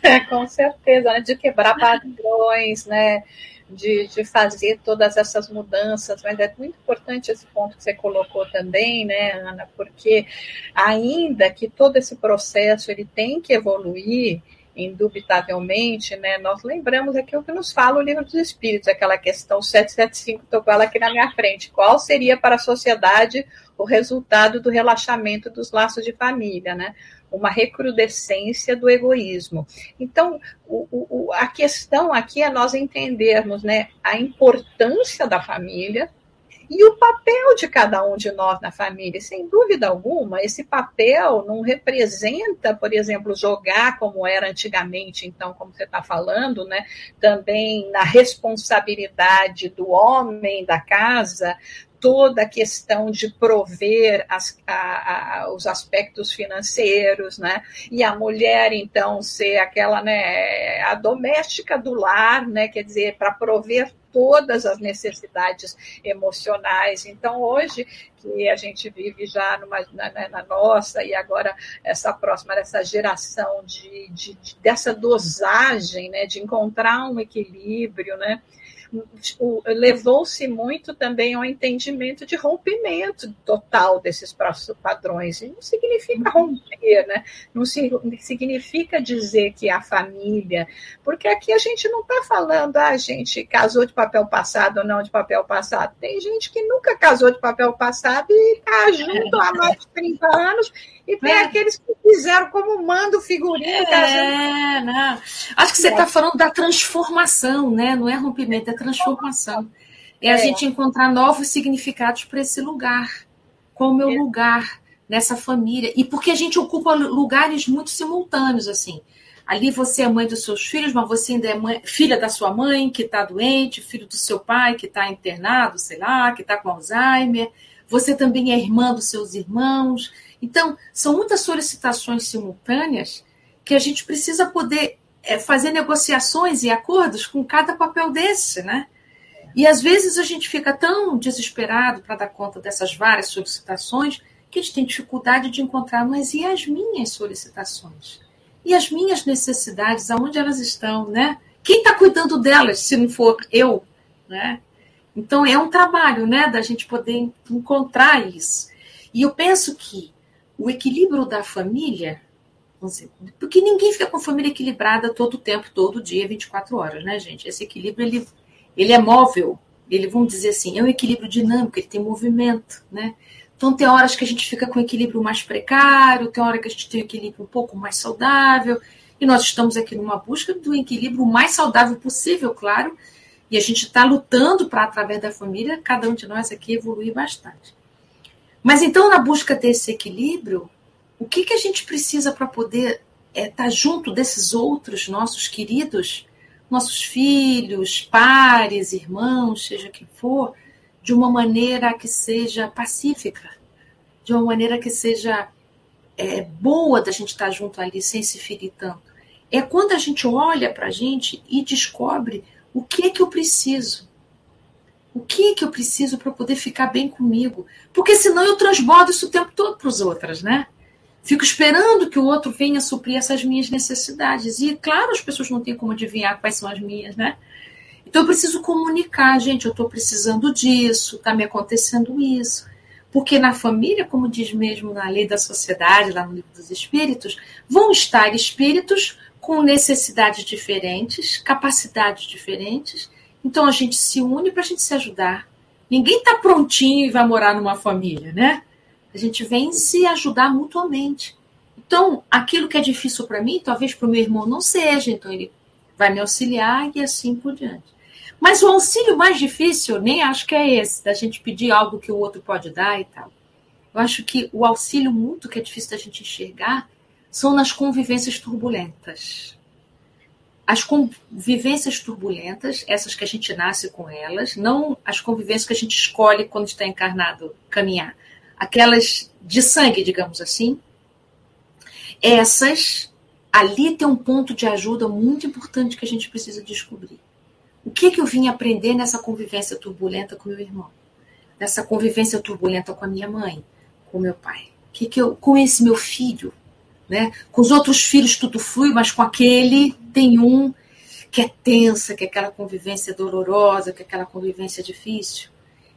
É, [LAUGHS] com certeza, né? de quebrar padrões, né? De, de fazer todas essas mudanças, mas é muito importante esse ponto que você colocou também, né, Ana, porque ainda que todo esse processo ele tem que evoluir, indubitavelmente, né, nós lembramos aqui o que nos fala o livro dos Espíritos, aquela questão 775, estou com ela aqui na minha frente. Qual seria para a sociedade o resultado do relaxamento dos laços de família, né? Uma recrudescência do egoísmo. Então, o, o, a questão aqui é nós entendermos né, a importância da família, e o papel de cada um de nós na família. Sem dúvida alguma, esse papel não representa, por exemplo, jogar como era antigamente, então, como você está falando, né? Também na responsabilidade do homem da casa, toda a questão de prover as, a, a, os aspectos financeiros, né? E a mulher, então, ser aquela, né, a doméstica do lar, né? Quer dizer, para prover todas as necessidades emocionais. Então, hoje, que a gente vive já numa, na, na, nossa e agora essa próxima, essa geração de, de, de, dessa dosagem, né, de encontrar um equilíbrio, né, levou-se muito também ao entendimento de rompimento total desses padrões. E não significa uhum. romper, né? não significa dizer que a família, porque aqui a gente não está falando, ah, a gente casou de papel passado ou não de papel passado. Tem gente que nunca casou de papel passado e está junto há mais de 30 anos e tem é. aqueles que fizeram como manda o figurino. É, não. Acho que você está falando da transformação, né? Não é rompimento, é transformação. É a é. gente encontrar novos significados para esse lugar. Qual o meu é. lugar nessa família? E porque a gente ocupa lugares muito simultâneos, assim. Ali você é mãe dos seus filhos, mas você ainda é mãe, filha da sua mãe, que está doente, filho do seu pai, que está internado, sei lá, que está com Alzheimer. Você também é irmã dos seus irmãos. Então, são muitas solicitações simultâneas que a gente precisa poder é, fazer negociações e acordos com cada papel desse, né? E às vezes a gente fica tão desesperado para dar conta dessas várias solicitações que a gente tem dificuldade de encontrar, mas e as minhas solicitações? E as minhas necessidades, aonde elas estão, né? Quem está cuidando delas, se não for eu, né? Então é um trabalho, né, da gente poder encontrar isso. E eu penso que o equilíbrio da família, porque ninguém fica com família equilibrada todo o tempo, todo dia, 24 horas, né, gente? Esse equilíbrio ele ele é móvel, ele, vamos dizer assim, é um equilíbrio dinâmico, ele tem movimento, né? Então, tem horas que a gente fica com um equilíbrio mais precário, tem hora que a gente tem um equilíbrio um pouco mais saudável, e nós estamos aqui numa busca do equilíbrio mais saudável possível, claro, e a gente está lutando para, através da família, cada um de nós aqui evoluir bastante. Mas então, na busca desse equilíbrio, o que, que a gente precisa para poder estar é, tá junto desses outros nossos queridos nossos filhos, pares, irmãos, seja quem for, de uma maneira que seja pacífica, de uma maneira que seja é, boa da gente estar junto ali, sem se ferir tanto. É quando a gente olha para a gente e descobre o que é que eu preciso. O que que eu preciso para poder ficar bem comigo? Porque senão eu transbordo isso o tempo todo para os outros, né? Fico esperando que o outro venha suprir essas minhas necessidades. E, claro, as pessoas não têm como adivinhar quais são as minhas, né? Então, eu preciso comunicar, gente, eu estou precisando disso, está me acontecendo isso. Porque na família, como diz mesmo na lei da sociedade, lá no livro dos espíritos, vão estar espíritos com necessidades diferentes, capacidades diferentes. Então, a gente se une para a gente se ajudar. Ninguém está prontinho e vai morar numa família, né? A gente vem se ajudar mutuamente. Então, aquilo que é difícil para mim, talvez para o meu irmão não seja, então ele vai me auxiliar e assim por diante. Mas o auxílio mais difícil, nem acho que é esse, da gente pedir algo que o outro pode dar e tal. Eu acho que o auxílio muito que é difícil da gente enxergar são nas convivências turbulentas. As convivências turbulentas, essas que a gente nasce com elas, não as convivências que a gente escolhe quando está encarnado caminhar, aquelas de sangue, digamos assim, essas ali tem um ponto de ajuda muito importante que a gente precisa descobrir. O que, que eu vim aprender nessa convivência turbulenta com meu irmão? Nessa convivência turbulenta com a minha mãe, com meu pai? Que, que eu, com esse meu filho? Né? Com os outros filhos tudo flui, mas com aquele tem um que é tensa, que é aquela convivência dolorosa, que é aquela convivência difícil.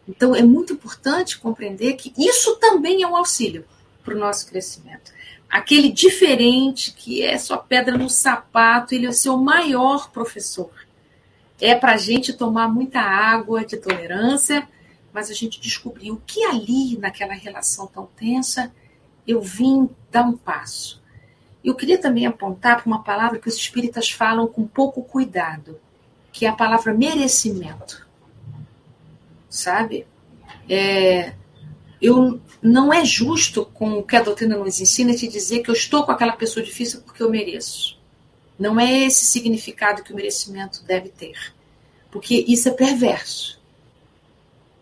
Então, é muito importante compreender que isso também é um auxílio para o nosso crescimento. Aquele diferente que é só pedra no sapato, ele é o seu maior professor. É para a gente tomar muita água de tolerância, mas a gente descobrir o que ali, naquela relação tão tensa, eu vim dar um passo. Eu queria também apontar para uma palavra que os espíritas falam com pouco cuidado, que é a palavra merecimento sabe? É, eu não é justo com o que a doutrina nos ensina te dizer que eu estou com aquela pessoa difícil porque eu mereço. Não é esse significado que o merecimento deve ter, porque isso é perverso,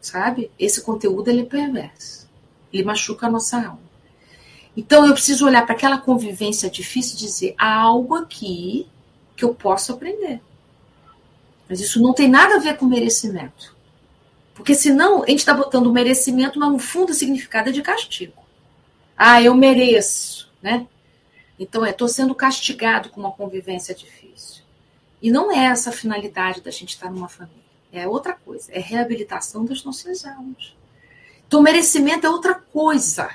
sabe? Esse conteúdo ele é perverso, ele machuca a nossa alma. Então eu preciso olhar para aquela convivência difícil e dizer há algo aqui que eu posso aprender. Mas isso não tem nada a ver com merecimento. Porque senão a gente está botando o merecimento, no fundo significado é de castigo. Ah, eu mereço, né? Então, é, estou sendo castigado com uma convivência difícil. E não é essa a finalidade da gente estar numa família. É outra coisa. É reabilitação das nossas almas. Então, merecimento é outra coisa,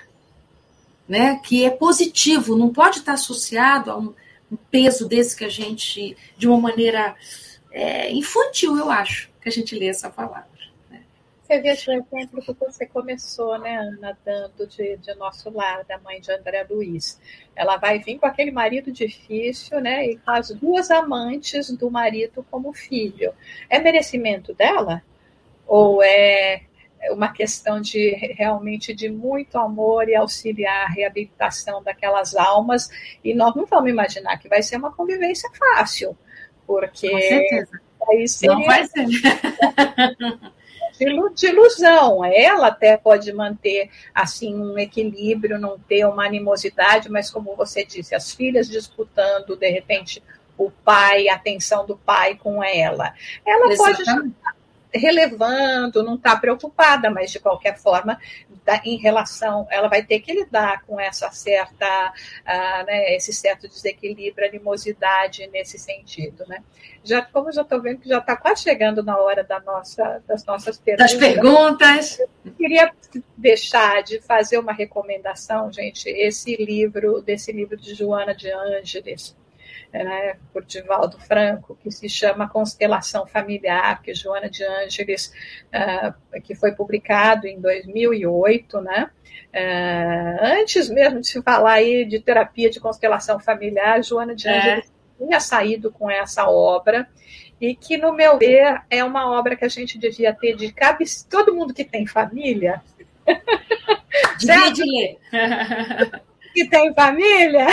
né? Que é positivo, não pode estar associado a um, um peso desse que a gente, de uma maneira é, infantil, eu acho, que a gente lê essa palavra. Você vê esse exemplo que você começou, né, Ana, dando de, de nosso lar, da mãe de André Luiz. Ela vai vir com aquele marido difícil, né, e com as duas amantes do marido como filho. É merecimento dela? Ou é uma questão de realmente de muito amor e auxiliar a reabilitação daquelas almas? E nós não vamos imaginar que vai ser uma convivência fácil, porque com certeza. Aí seria... Não vai ser. [LAUGHS] de ilusão. Ela até pode manter assim um equilíbrio, não ter uma animosidade, mas como você disse, as filhas disputando de repente o pai, a atenção do pai com ela. Ela Exatamente. pode relevando, não está preocupada, mas de qualquer forma, em relação, ela vai ter que lidar com essa certa, uh, né, esse certo desequilíbrio, animosidade nesse sentido, né? Já, como eu já estou vendo que já está quase chegando na hora da nossa, das nossas perguntas. Das perguntas. Eu queria deixar de fazer uma recomendação, gente, esse livro, desse livro de Joana de Ângeles, né, por Divaldo Franco, que se chama Constelação Familiar, que Joana de Ângeles, uh, que foi publicado em 2008, né? Uh, antes mesmo de se falar aí de terapia de constelação familiar, Joana de é. Ângeles tinha saído com essa obra e que, no meu ver, é uma obra que a gente devia ter de cabe todo mundo que tem família. [LAUGHS] Divide [LAUGHS] que tem família,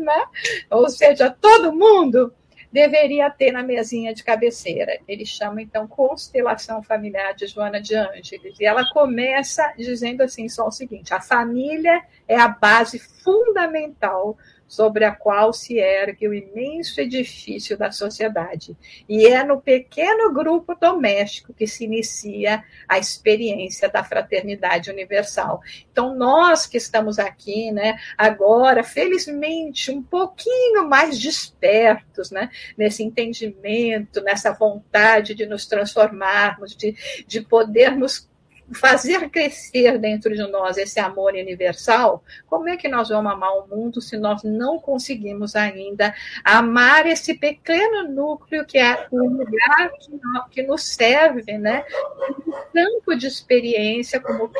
né? Ou seja, todo mundo deveria ter na mesinha de cabeceira. Ele chama então Constelação Familiar de Joana de Ângeles. E ela começa dizendo assim só o seguinte: a família é a base fundamental sobre a qual se ergue o imenso edifício da sociedade. E é no pequeno grupo doméstico que se inicia a experiência da fraternidade universal. Então, nós que estamos aqui, né, agora, felizmente, um pouquinho mais despertos, né, nesse entendimento, nessa vontade de nos transformarmos, de, de podermos fazer crescer dentro de nós esse amor universal, como é que nós vamos amar o mundo se nós não conseguimos ainda amar esse pequeno núcleo que é o lugar que, nos serve, né? Um campo de experiência como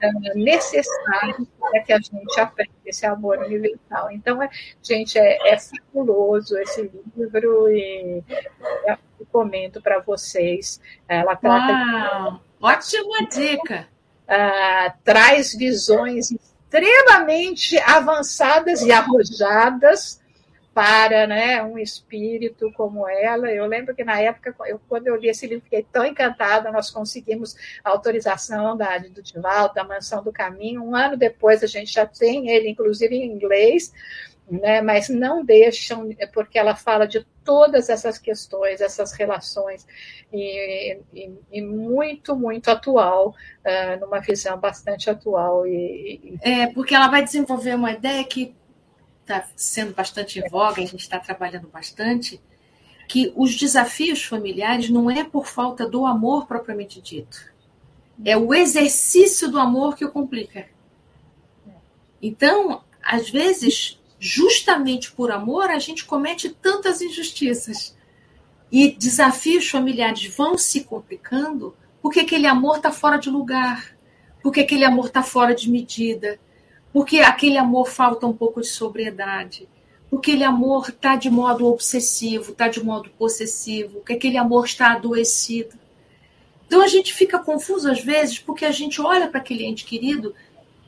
é necessário para que a gente aprenda esse amor universal. Então, é, gente, é, é fabuloso esse livro e recomendo para vocês. Ela trata Uau. de Ótima dica. Uh, traz visões extremamente avançadas e arrojadas para né, um espírito como ela. Eu lembro que na época, eu, quando eu li esse livro, fiquei tão encantada, nós conseguimos a autorização da, do Divaldo, da Mansão do Caminho. Um ano depois, a gente já tem ele, inclusive em inglês, né, mas não deixam, porque ela fala de todas essas questões, essas relações, e, e, e muito, muito atual, uh, numa visão bastante atual. E, É, porque ela vai desenvolver uma ideia que está sendo bastante em voga, a gente está trabalhando bastante, que os desafios familiares não é por falta do amor propriamente dito, é o exercício do amor que o complica. Então, às vezes, justamente por amor, a gente comete tantas injustiças. E desafios familiares vão se complicando porque aquele amor está fora de lugar, porque aquele amor está fora de medida, porque aquele amor falta um pouco de sobriedade, porque aquele amor está de modo obsessivo, está de modo possessivo, porque aquele amor está adoecido. Então a gente fica confuso às vezes porque a gente olha para aquele ente querido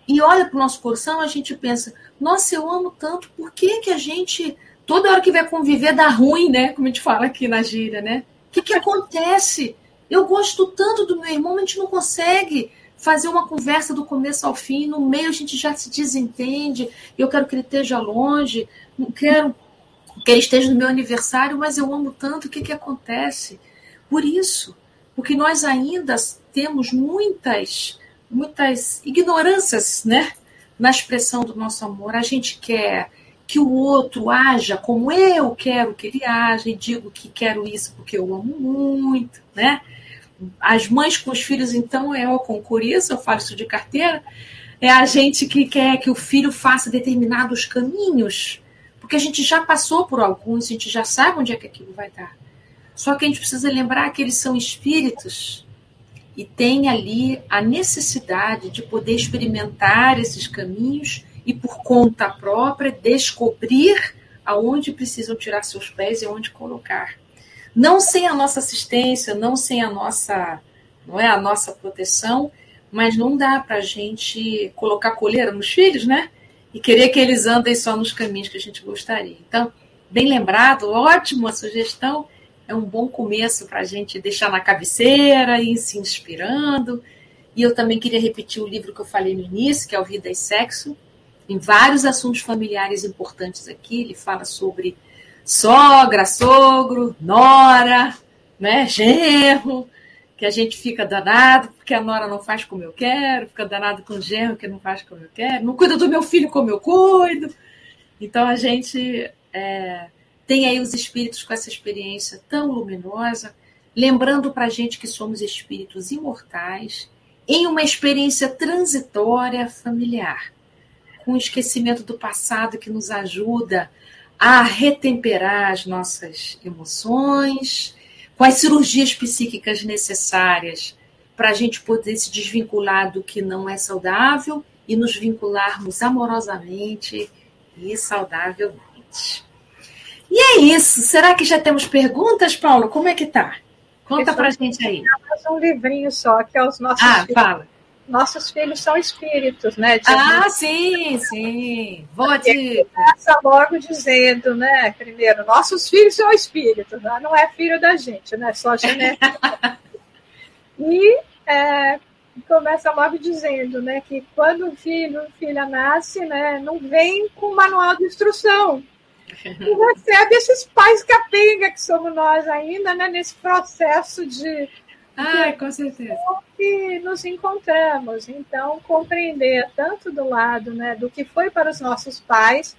e olha para o nosso coração, a gente pensa: nossa, eu amo tanto, por que, que a gente, toda hora que vai conviver, dá ruim, né? Como a gente fala aqui na gíria, né? O que, que acontece? Eu gosto tanto do meu irmão, a gente não consegue fazer uma conversa do começo ao fim, no meio a gente já se desentende, eu quero que ele esteja longe, não quero que ele esteja no meu aniversário, mas eu amo tanto, o que, que acontece? Por isso, porque nós ainda temos muitas muitas ignorâncias, né? Na expressão do nosso amor. A gente quer que o outro haja como eu quero que ele haja, e digo que quero isso porque eu amo muito, né? As mães com os filhos, então, é o concurso, eu falo isso de carteira, é a gente que quer que o filho faça determinados caminhos, porque a gente já passou por alguns, a gente já sabe onde é que aquilo vai dar. Só que a gente precisa lembrar que eles são espíritos e tem ali a necessidade de poder experimentar esses caminhos e, por conta própria, descobrir aonde precisam tirar seus pés e onde colocar. Não sem a nossa assistência, não sem a nossa, não é a nossa proteção, mas não dá para a gente colocar coleira nos filhos, né? E querer que eles andem só nos caminhos que a gente gostaria. Então, bem lembrado, ótima sugestão é um bom começo para a gente deixar na cabeceira e ir se inspirando. E eu também queria repetir o livro que eu falei no início, que é o Vida e Sexo, em vários assuntos familiares importantes aqui. Ele fala sobre sogra, sogro, nora, né, genro, que a gente fica danado porque a nora não faz como eu quero, fica danado com o genro que não faz como eu quero, não cuida do meu filho como eu cuido. Então a gente é, tem aí os espíritos com essa experiência tão luminosa, lembrando para a gente que somos espíritos imortais em uma experiência transitória familiar, com o esquecimento do passado que nos ajuda a retemperar as nossas emoções, com as cirurgias psíquicas necessárias para a gente poder se desvincular do que não é saudável e nos vincularmos amorosamente e saudavelmente. E é isso. Será que já temos perguntas, Paulo? Como é que tá? Conta para gente aí. Um livrinho só, que é os nossos ah, filhos. Fala. Nossos filhos são espíritos, né? Ah, sim, sim. Boa dica. Começa logo dizendo, né? Primeiro, nossos filhos são espíritos, né? não é filho da gente, né? Só genética. [LAUGHS] e é, começa logo dizendo, né? Que quando o filho, filha nasce, né? Não vem com manual de instrução e recebe esses pais capenga que somos nós ainda, né, nesse processo de. Ah, com certeza. Que nos encontramos. Então, compreender tanto do lado né, do que foi para os nossos pais,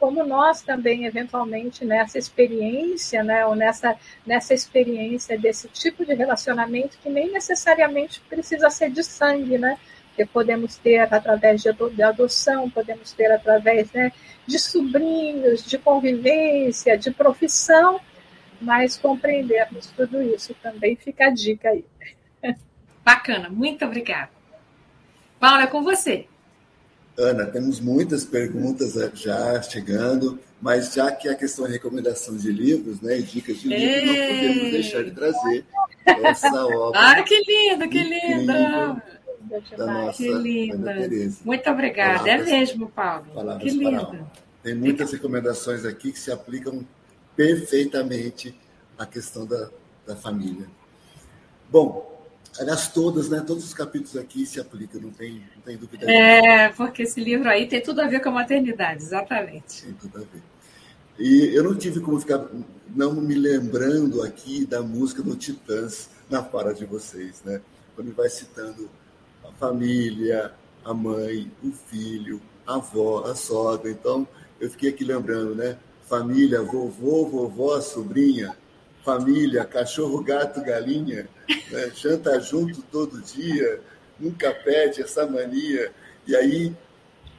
como nós também, eventualmente, nessa experiência, né, ou nessa, nessa experiência desse tipo de relacionamento que nem necessariamente precisa ser de sangue, né? Que podemos ter através de adoção, podemos ter através né, de sobrinhos, de convivência, de profissão, mas compreendermos tudo isso também fica a dica aí. [LAUGHS] Bacana, muito obrigada. Paula, é com você. Ana, temos muitas perguntas já chegando, mas já que a questão é recomendação de livros, né, e dicas de livros, não podemos deixar de trazer essa obra. Ah, que lindo, que lindo! Da nossa que linda. Muito obrigada. Palavras, é mesmo, Paulo. Que linda. Tem muitas recomendações aqui que se aplicam perfeitamente à questão da, da família. Bom, aliás, todas, né? Todos os capítulos aqui se aplicam, não tem, não tem dúvida. É, porque esse livro aí tem tudo a ver com a maternidade, exatamente. Tem tudo a ver. E eu não tive como ficar não me lembrando aqui da música do Titãs na fala de vocês, né? Quando vai citando família, a mãe, o filho, a avó, a sogra. Então, eu fiquei aqui lembrando, né? Família, vovô, vovó, sobrinha, família, cachorro, gato, galinha, né? janta junto todo dia, nunca pede essa mania. E aí,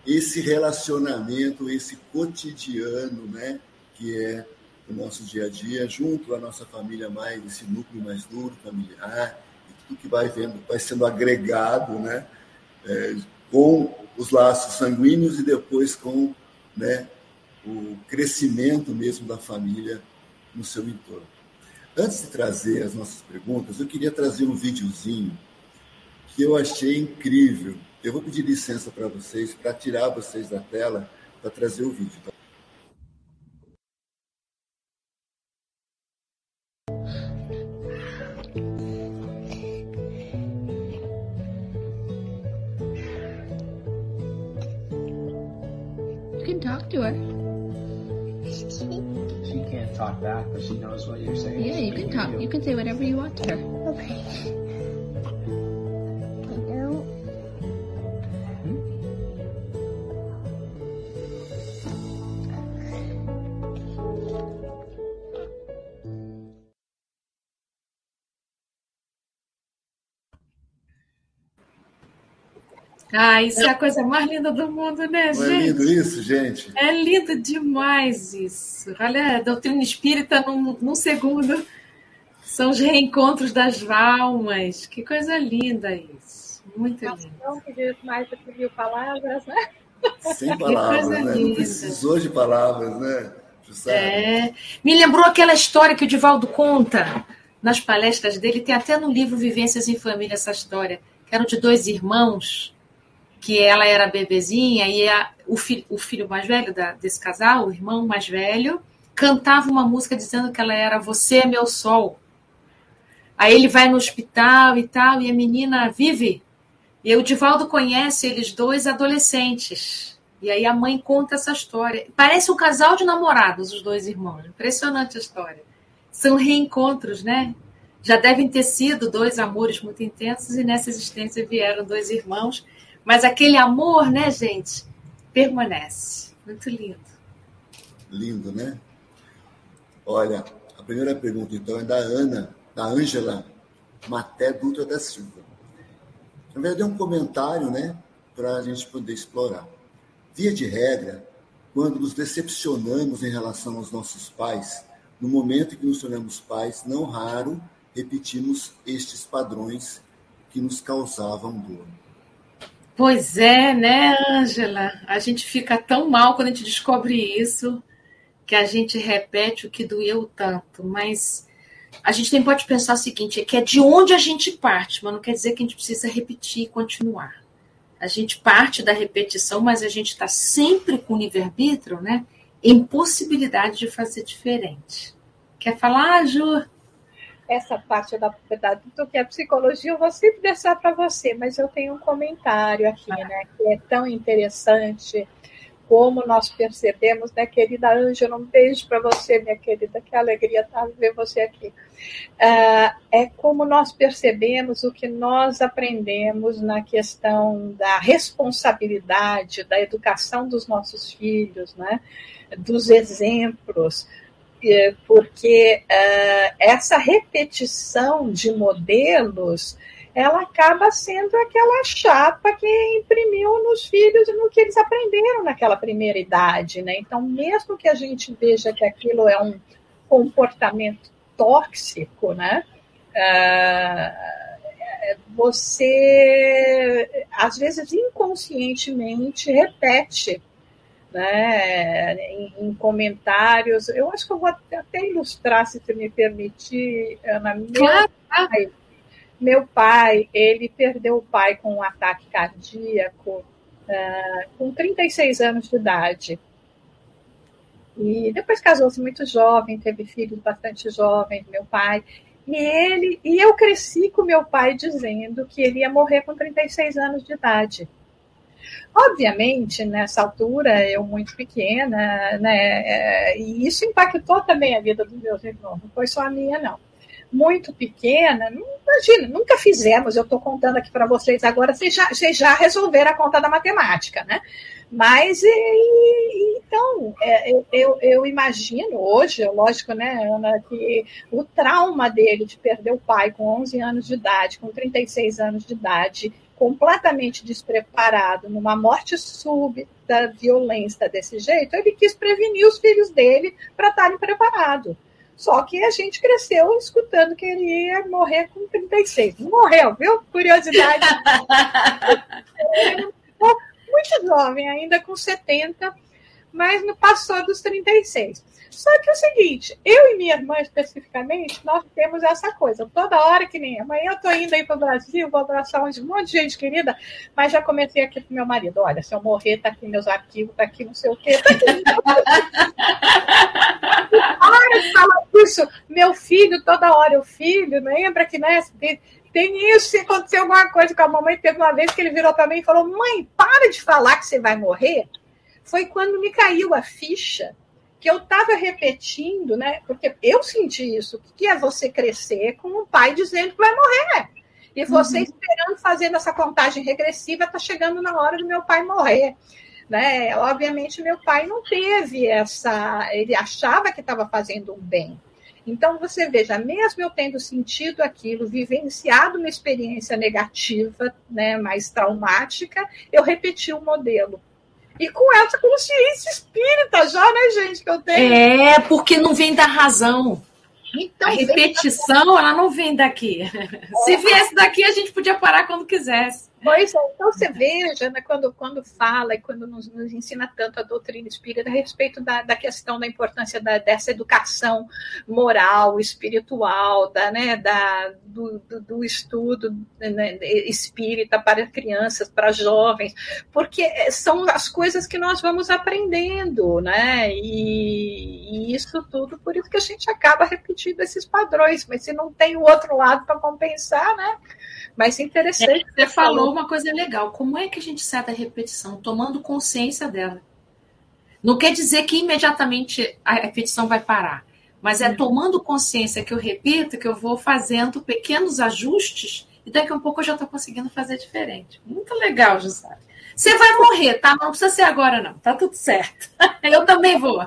esse relacionamento, esse cotidiano, né? Que é o nosso dia a dia, junto à nossa família mais, esse núcleo mais duro, familiar, tudo que vai vendo, vai sendo agregado, né, é, com os laços sanguíneos e depois com, né, o crescimento mesmo da família no seu entorno. Antes de trazer as nossas perguntas, eu queria trazer um videozinho que eu achei incrível. Eu vou pedir licença para vocês, para tirar vocês da tela, para trazer o vídeo. Tá? She knows what you're saying. Yeah, you can talk. You can say whatever you want to her. Okay. Ah, isso é a coisa mais linda do mundo, né, Não gente? É lindo isso, gente? É lindo demais isso. Olha, a doutrina espírita num, num segundo. São os reencontros das almas. Que coisa linda isso. Muito lindo. Não pedir mais do que mil palavras, né? Sem [LAUGHS] palavras, né? Linda. Não precisou de palavras, né? É. Me lembrou aquela história que o Divaldo conta nas palestras dele. Tem até no livro Vivências em Família essa história. Que eram de dois irmãos que ela era bebezinha e a, o, fi, o filho mais velho da, desse casal, o irmão mais velho, cantava uma música dizendo que ela era Você é meu sol. Aí ele vai no hospital e tal, e a menina vive. E o Divaldo conhece eles dois adolescentes. E aí a mãe conta essa história. Parece um casal de namorados, os dois irmãos. Impressionante a história. São reencontros, né? Já devem ter sido dois amores muito intensos e nessa existência vieram dois irmãos. Mas aquele amor, né, gente, permanece. Muito lindo. Lindo, né? Olha, a primeira pergunta, então, é da Ana da Ângela Maté Dutra da Silva. Na verdade, é um comentário né, para a gente poder explorar. Via de regra, quando nos decepcionamos em relação aos nossos pais, no momento em que nos tornamos pais, não raro repetimos estes padrões que nos causavam dor. Pois é, né, Ângela? A gente fica tão mal quando a gente descobre isso, que a gente repete o que doeu tanto, mas a gente também pode pensar o seguinte: é que é de onde a gente parte, mas não quer dizer que a gente precisa repetir e continuar. A gente parte da repetição, mas a gente está sempre com livre-arbítrio, né? Impossibilidade de fazer diferente. Quer falar, ah, Ju? Essa parte da propriedade do que é psicologia eu vou sempre deixar para você, mas eu tenho um comentário aqui, né? Que é tão interessante como nós percebemos, né, querida Ângela, um beijo para você, minha querida, que alegria estar ver você aqui. Uh, é como nós percebemos o que nós aprendemos na questão da responsabilidade, da educação dos nossos filhos, né, dos exemplos, porque uh, essa repetição de modelos ela acaba sendo aquela chapa que imprimiu nos filhos no que eles aprenderam naquela primeira idade, né? Então, mesmo que a gente veja que aquilo é um comportamento tóxico, né? Uh, você, às vezes, inconscientemente repete né, em, em, comentários. Eu acho que eu vou até ilustrar, se você me permitir, Ana. Meu claro. pai, meu pai, ele perdeu o pai com um ataque cardíaco uh, com 36 anos de idade. E depois casou-se muito jovem, teve filhos bastante jovens, meu pai. E ele e eu cresci com meu pai dizendo que ele ia morrer com 36 anos de idade. Obviamente, nessa altura, eu muito pequena, né, é, e isso impactou também a vida dos meus irmãos, não foi só a minha, não muito pequena, imagina, nunca fizemos, eu estou contando aqui para vocês agora, vocês já, vocês já resolveram a conta da matemática, né? Mas, e, então, é, eu, eu, imagino hoje, lógico, né, Ana, que o trauma dele de perder o pai com 11 anos de idade, com 36 anos de idade, completamente despreparado, numa morte súbita, violência desse jeito, ele quis prevenir os filhos dele para estarem preparados. Só que a gente cresceu escutando que ele ia morrer com 36. Morreu, viu? Curiosidade. [LAUGHS] muito jovem, ainda com 70, mas não passou dos 36. Só que é o seguinte, eu e minha irmã especificamente, nós temos essa coisa. Toda hora que nem amanhã eu tô indo aí para o Brasil, vou abraçar um monte de gente querida, mas já comecei aqui com meu marido. Olha, se eu morrer, tá aqui meus arquivos, tá aqui não sei o quê, tá aqui. De [LAUGHS] falar isso. Meu filho, toda hora, o filho, lembra que né, tem isso, se acontecer alguma coisa com a mamãe, teve uma vez que ele virou para mim e falou: Mãe, para de falar que você vai morrer. Foi quando me caiu a ficha que eu estava repetindo, né? Porque eu senti isso, que é você crescer com um pai dizendo que vai morrer. E você uhum. esperando, fazendo essa contagem regressiva, está chegando na hora do meu pai morrer. Né? Obviamente, meu pai não teve essa. Ele achava que estava fazendo um bem. Então, você veja, mesmo eu tendo sentido aquilo, vivenciado uma experiência negativa, né, mais traumática, eu repeti o modelo e com essa consciência espírita já, né, gente, que eu tenho. É, porque não vem da razão. Então, a repetição, da... ela não vem daqui. É. Se viesse daqui, a gente podia parar quando quisesse. Pois é, então você veja, né, quando, quando fala e quando nos, nos ensina tanto a doutrina espírita a respeito da, da questão da importância da, dessa educação moral, espiritual, da, né, da, do, do, do estudo né, espírita para crianças, para jovens, porque são as coisas que nós vamos aprendendo, né? E, e isso tudo, por isso que a gente acaba repetindo esses padrões, mas se não tem o outro lado para compensar, né? Mas interessante. É, você falou uma coisa legal. Como é que a gente sai da repetição? Tomando consciência dela. Não quer dizer que imediatamente a repetição vai parar, mas é tomando consciência que eu repito, que eu vou fazendo pequenos ajustes e daqui a um pouco eu já estou conseguindo fazer diferente. Muito legal, José. Você vai morrer, tá? Não precisa ser agora, não. Tá tudo certo. [LAUGHS] Eu também vou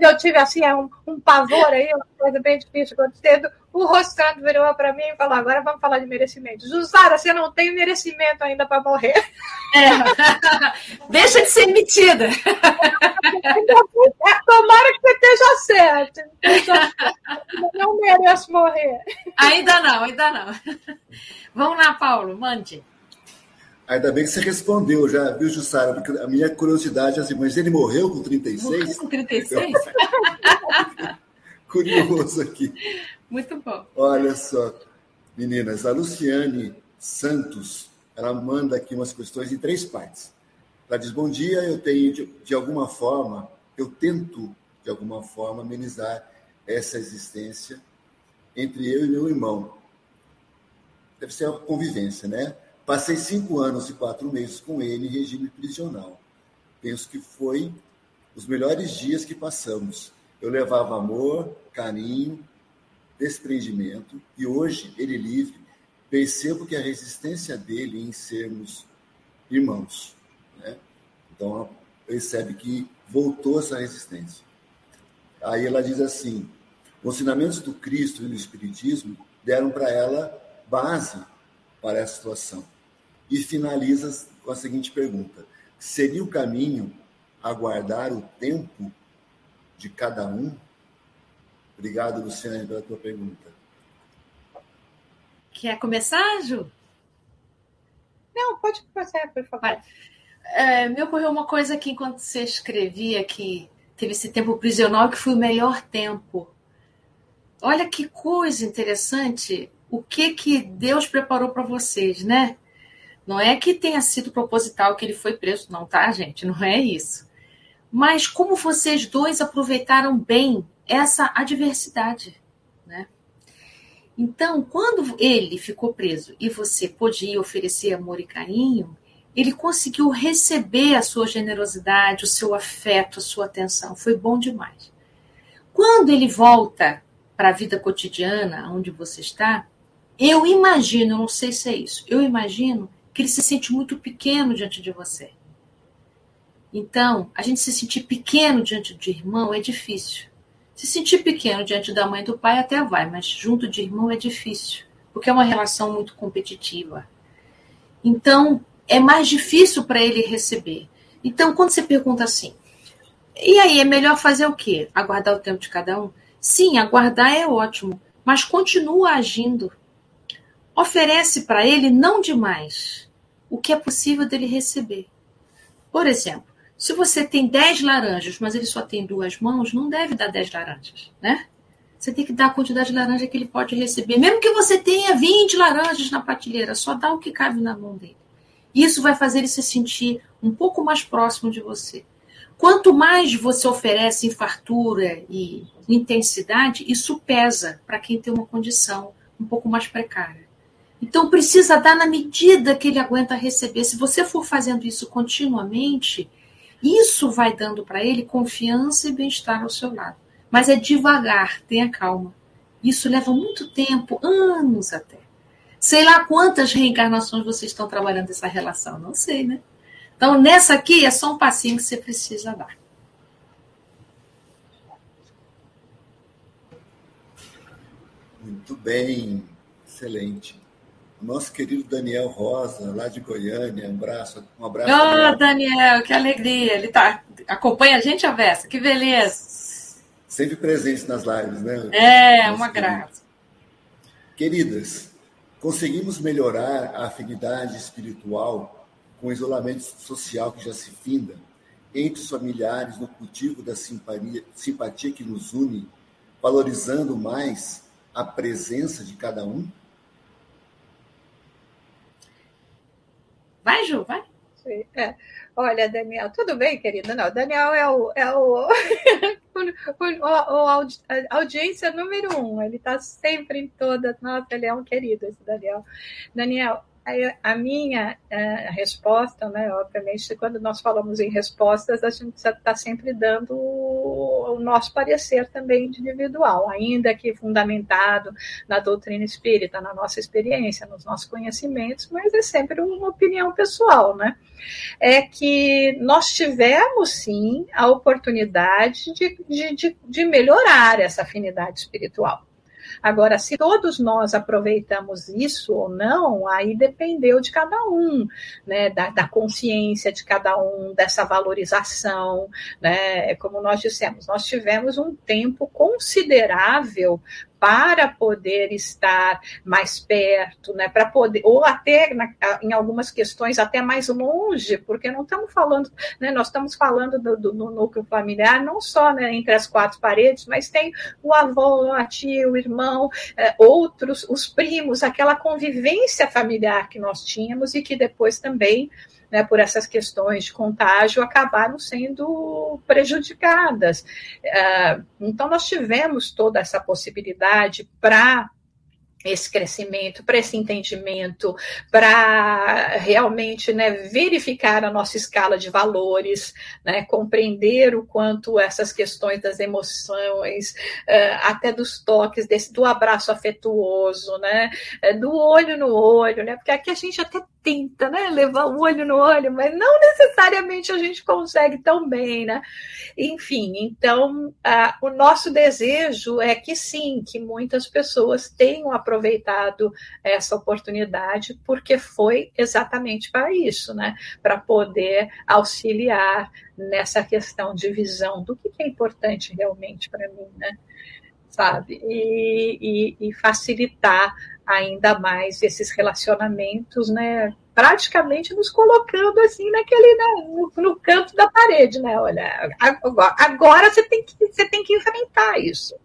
eu tive assim um, um pavor aí, uma coisa bem difícil acontecendo, o Rostando virou para mim e falou: agora vamos falar de merecimento. Jusara, você não tem merecimento ainda para morrer. É. [LAUGHS] Deixa de ser metida. [LAUGHS] Tomara que você esteja certo. Não mereço morrer. Ainda não, ainda não. Vamos lá, Paulo, mande. Ainda bem que você respondeu já, viu, Jussara? Porque a minha curiosidade é assim, mas ele morreu com 36? Morreu com 36? [LAUGHS] Curioso aqui. Muito bom. Olha só, meninas, a Luciane Santos, ela manda aqui umas questões em três partes. Ela diz, bom dia, eu tenho, de, de alguma forma, eu tento, de alguma forma, amenizar essa existência entre eu e meu irmão. Deve ser uma convivência, né? Passei cinco anos e quatro meses com ele em regime prisional. Penso que foi os melhores dias que passamos. Eu levava amor, carinho, desprendimento, e hoje, ele livre, percebo que a resistência dele em sermos irmãos. Né? Então, percebe que voltou essa resistência. Aí ela diz assim: os ensinamentos do Cristo e do Espiritismo deram para ela base para essa situação e finaliza com a seguinte pergunta: seria o caminho aguardar o tempo de cada um? Obrigado, Luciane, pela tua pergunta. Quer começar, Ju? Não, pode começar, por favor. É, me ocorreu uma coisa aqui enquanto você escrevia que teve esse tempo prisional que foi o melhor tempo. Olha que coisa interessante. O que que Deus preparou para vocês, né? Não é que tenha sido proposital que ele foi preso, não, tá, gente? Não é isso. Mas como vocês dois aproveitaram bem essa adversidade, né? Então, quando ele ficou preso e você podia oferecer amor e carinho, ele conseguiu receber a sua generosidade, o seu afeto, a sua atenção. Foi bom demais. Quando ele volta para a vida cotidiana, onde você está, eu imagino, não sei se é isso, eu imagino que ele se sente muito pequeno diante de você. Então, a gente se sentir pequeno diante de irmão é difícil. Se sentir pequeno diante da mãe e do pai até vai, mas junto de irmão é difícil, porque é uma relação muito competitiva. Então, é mais difícil para ele receber. Então, quando você pergunta assim, e aí, é melhor fazer o quê? Aguardar o tempo de cada um? Sim, aguardar é ótimo, mas continua agindo. Oferece para ele não demais, o que é possível dele receber. Por exemplo, se você tem 10 laranjas, mas ele só tem duas mãos, não deve dar 10 laranjas, né? Você tem que dar a quantidade de laranja que ele pode receber. Mesmo que você tenha 20 laranjas na prateleira, só dá o que cabe na mão dele. Isso vai fazer ele se sentir um pouco mais próximo de você. Quanto mais você oferece em fartura e intensidade, isso pesa para quem tem uma condição um pouco mais precária. Então precisa dar na medida que ele aguenta receber. Se você for fazendo isso continuamente, isso vai dando para ele confiança e bem-estar ao seu lado. Mas é devagar, tenha calma. Isso leva muito tempo, anos até. Sei lá quantas reencarnações vocês estão trabalhando essa relação, não sei, né? Então, nessa aqui é só um passinho que você precisa dar. Muito bem, excelente nosso querido Daniel Rosa, lá de Goiânia. Um abraço. Um abraço oh, Daniel, que alegria. Ele tá, acompanha a gente, Avessa. Que beleza. Sempre presente nas lives, né? É, nosso uma querido. graça. Queridas, Conseguimos melhorar a afinidade espiritual com o isolamento social que já se finda entre os familiares no cultivo da simpatia, simpatia que nos une, valorizando mais a presença de cada um? Vai, Ju, vai. É. Olha, Daniel, tudo bem, querida? Não, Daniel é o, é o, [LAUGHS] o, o, audiência número um. Ele está sempre em todas. Nossa, ele é um querido, esse Daniel. Daniel, a minha é, resposta, né, obviamente, quando nós falamos em respostas, a gente está sempre dando o, nosso parecer também individual, ainda que fundamentado na doutrina espírita, na nossa experiência, nos nossos conhecimentos, mas é sempre uma opinião pessoal, né? É que nós tivemos, sim, a oportunidade de, de, de, de melhorar essa afinidade espiritual Agora, se todos nós aproveitamos isso ou não, aí dependeu de cada um, né? Da, da consciência de cada um, dessa valorização, né? Como nós dissemos, nós tivemos um tempo considerável para poder estar mais perto, né, para poder, ou até na, em algumas questões até mais longe, porque não estamos falando, né, nós estamos falando do, do, do núcleo familiar, não só né, entre as quatro paredes, mas tem o avô, a tia, o irmão, é, outros, os primos, aquela convivência familiar que nós tínhamos e que depois também né, por essas questões de contágio, acabaram sendo prejudicadas. Ah, então, nós tivemos toda essa possibilidade para esse crescimento, para esse entendimento, para realmente né, verificar a nossa escala de valores, né, compreender o quanto essas questões das emoções, uh, até dos toques, desse, do abraço afetuoso, né, eh, do olho no olho, né, porque aqui a gente até tenta né, levar o olho no olho, mas não necessariamente a gente consegue tão bem. Né? Enfim, então o nosso desejo é que sim, que muitas pessoas tenham aproveitado aproveitado essa oportunidade, porque foi exatamente para isso, né? Para poder auxiliar nessa questão de visão do que é importante realmente para mim, né? Sabe? E, e, e facilitar ainda mais esses relacionamentos, né? praticamente nos colocando assim naquele né, no, no, canto da parede, né? Olha, agora, agora você tem que você tem que enfrentar isso.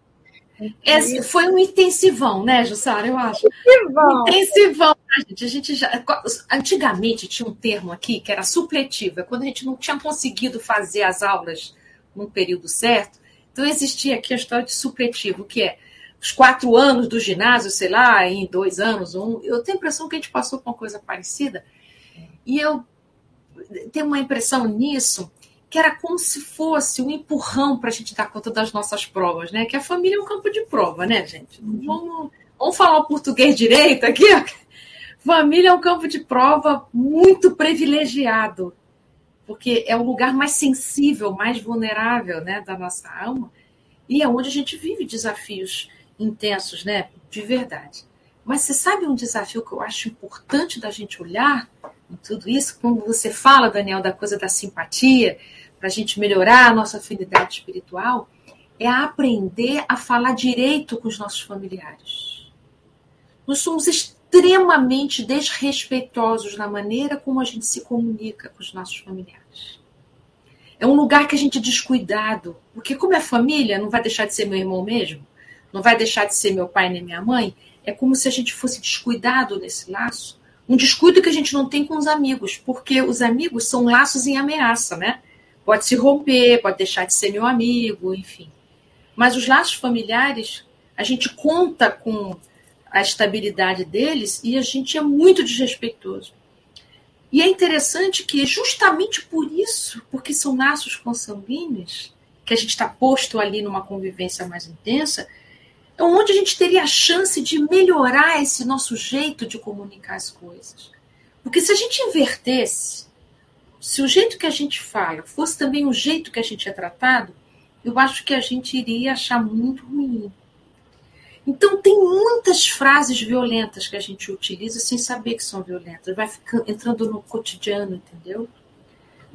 Esse foi um intensivão, né, Jussara? Eu acho. Intensivão. Intensivão, gente. A gente já. Antigamente tinha um termo aqui que era supletivo, é quando a gente não tinha conseguido fazer as aulas num período certo. Então existia aqui a história de supletivo, que é os quatro anos do ginásio, sei lá, em dois anos, um. Eu tenho a impressão que a gente passou por uma coisa parecida. E eu tenho uma impressão nisso que era como se fosse um empurrão para a gente dar conta das nossas provas, né? Que a família é um campo de prova, né, gente? Vamos, vamos falar o português direito aqui? [LAUGHS] Família é um campo de prova muito privilegiado, porque é o lugar mais sensível, mais vulnerável, né, da nossa alma, e é onde a gente vive desafios intensos, né, de verdade. Mas você sabe um desafio que eu acho importante da gente olhar em tudo isso, quando você fala, Daniel, da coisa da simpatia, para a gente melhorar a nossa afinidade espiritual, é aprender a falar direito com os nossos familiares. Nós somos extremamente desrespeitosos na maneira como a gente se comunica com os nossos familiares. É um lugar que a gente é descuidado, porque como é família, não vai deixar de ser meu irmão mesmo, não vai deixar de ser meu pai nem minha mãe, é como se a gente fosse descuidado nesse laço, um descuido que a gente não tem com os amigos, porque os amigos são laços em ameaça, né? pode se romper, pode deixar de ser meu amigo, enfim. Mas os laços familiares, a gente conta com a estabilidade deles e a gente é muito desrespeitoso. E é interessante que justamente por isso, porque são laços consanguíneos, que a gente está posto ali numa convivência mais intensa, onde a gente teria a chance de melhorar esse nosso jeito de comunicar as coisas. Porque se a gente invertesse se o jeito que a gente fala fosse também o jeito que a gente é tratado, eu acho que a gente iria achar muito ruim. Então, tem muitas frases violentas que a gente utiliza sem saber que são violentas. Vai ficando, entrando no cotidiano, entendeu?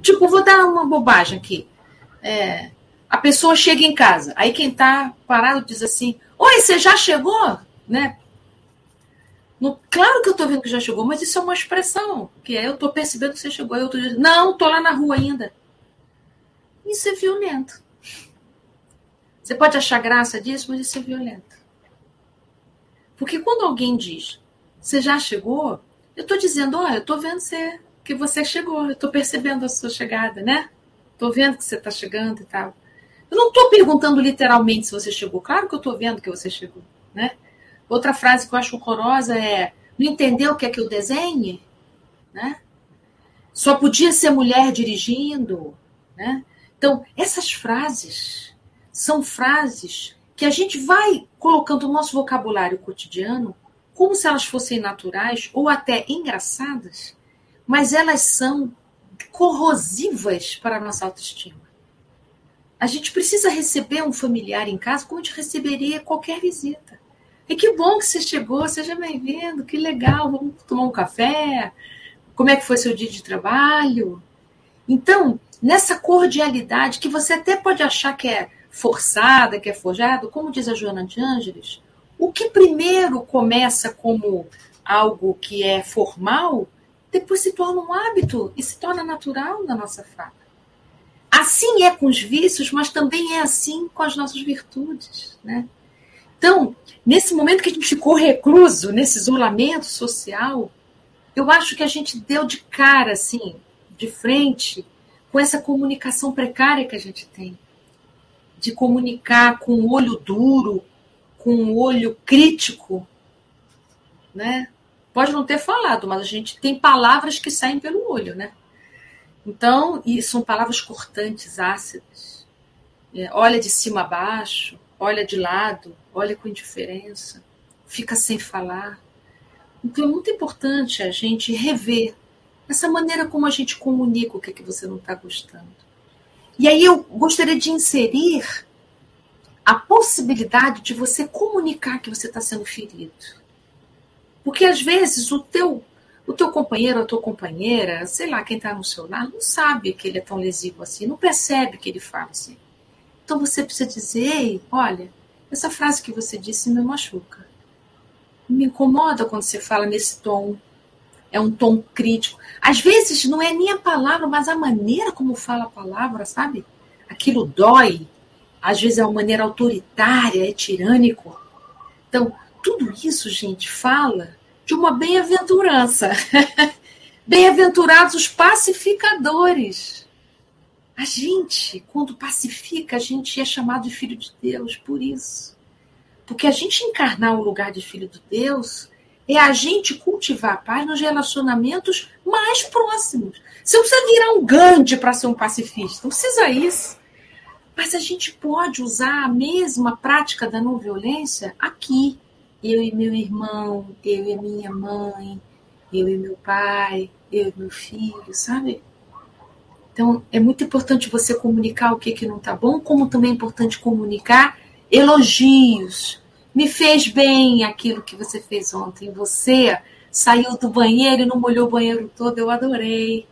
Tipo, vou dar uma bobagem aqui. É, a pessoa chega em casa, aí quem está parado diz assim: Oi, você já chegou? Né? No, claro que eu estou vendo que já chegou, mas isso é uma expressão, que é eu estou percebendo que você chegou. Eu tô dizendo, não, estou lá na rua ainda. Isso é violento. Você pode achar graça disso, mas isso é violento. Porque quando alguém diz, você já chegou, eu estou dizendo, olha, eu estou vendo você, que você chegou, eu estou percebendo a sua chegada, né? Estou vendo que você está chegando e tal. Eu não estou perguntando literalmente se você chegou. Claro que eu estou vendo que você chegou, né? Outra frase que eu acho horrorosa é: não entendeu o que é que eu desenhe? Né? Só podia ser mulher dirigindo, né? Então, essas frases são frases que a gente vai colocando no nosso vocabulário cotidiano como se elas fossem naturais ou até engraçadas, mas elas são corrosivas para a nossa autoestima. A gente precisa receber um familiar em casa como a gente receberia qualquer visita. E que bom que você chegou, seja bem-vindo, que legal, vamos tomar um café. Como é que foi seu dia de trabalho? Então, nessa cordialidade que você até pode achar que é forçada, que é forjado, como diz a Joana de Ângeles, o que primeiro começa como algo que é formal, depois se torna um hábito e se torna natural na nossa fala. Assim é com os vícios, mas também é assim com as nossas virtudes, né? Então, nesse momento que a gente ficou recluso, nesse isolamento social, eu acho que a gente deu de cara, assim, de frente, com essa comunicação precária que a gente tem. De comunicar com o olho duro, com o olho crítico, né? Pode não ter falado, mas a gente tem palavras que saem pelo olho, né? Então, são palavras cortantes, ácidas. É, olha de cima a baixo, olha de lado, olha com indiferença, fica sem falar. Então é muito importante a gente rever essa maneira como a gente comunica o que, é que você não está gostando. E aí eu gostaria de inserir a possibilidade de você comunicar que você está sendo ferido. Porque às vezes o teu, o teu companheiro, a tua companheira, sei lá, quem está no seu lar, não sabe que ele é tão lesivo assim, não percebe que ele fala assim. Então você precisa dizer, olha, essa frase que você disse me machuca. Me incomoda quando você fala nesse tom. É um tom crítico. Às vezes não é nem a palavra, mas a maneira como fala a palavra, sabe? Aquilo dói. Às vezes é uma maneira autoritária, é tirânico. Então, tudo isso, gente, fala de uma bem-aventurança. [LAUGHS] Bem-aventurados os pacificadores a gente, quando pacifica, a gente é chamado de filho de Deus por isso. Porque a gente encarnar o lugar de filho de Deus é a gente cultivar a paz nos relacionamentos mais próximos. Você não precisa virar um Gandhi para ser um pacifista, não precisa isso. Mas a gente pode usar a mesma prática da não violência aqui. Eu e meu irmão, eu e minha mãe, eu e meu pai, eu e meu filho, sabe? Então, é muito importante você comunicar o que, que não está bom, como também é importante comunicar elogios. Me fez bem aquilo que você fez ontem. Você saiu do banheiro e não molhou o banheiro todo, eu adorei.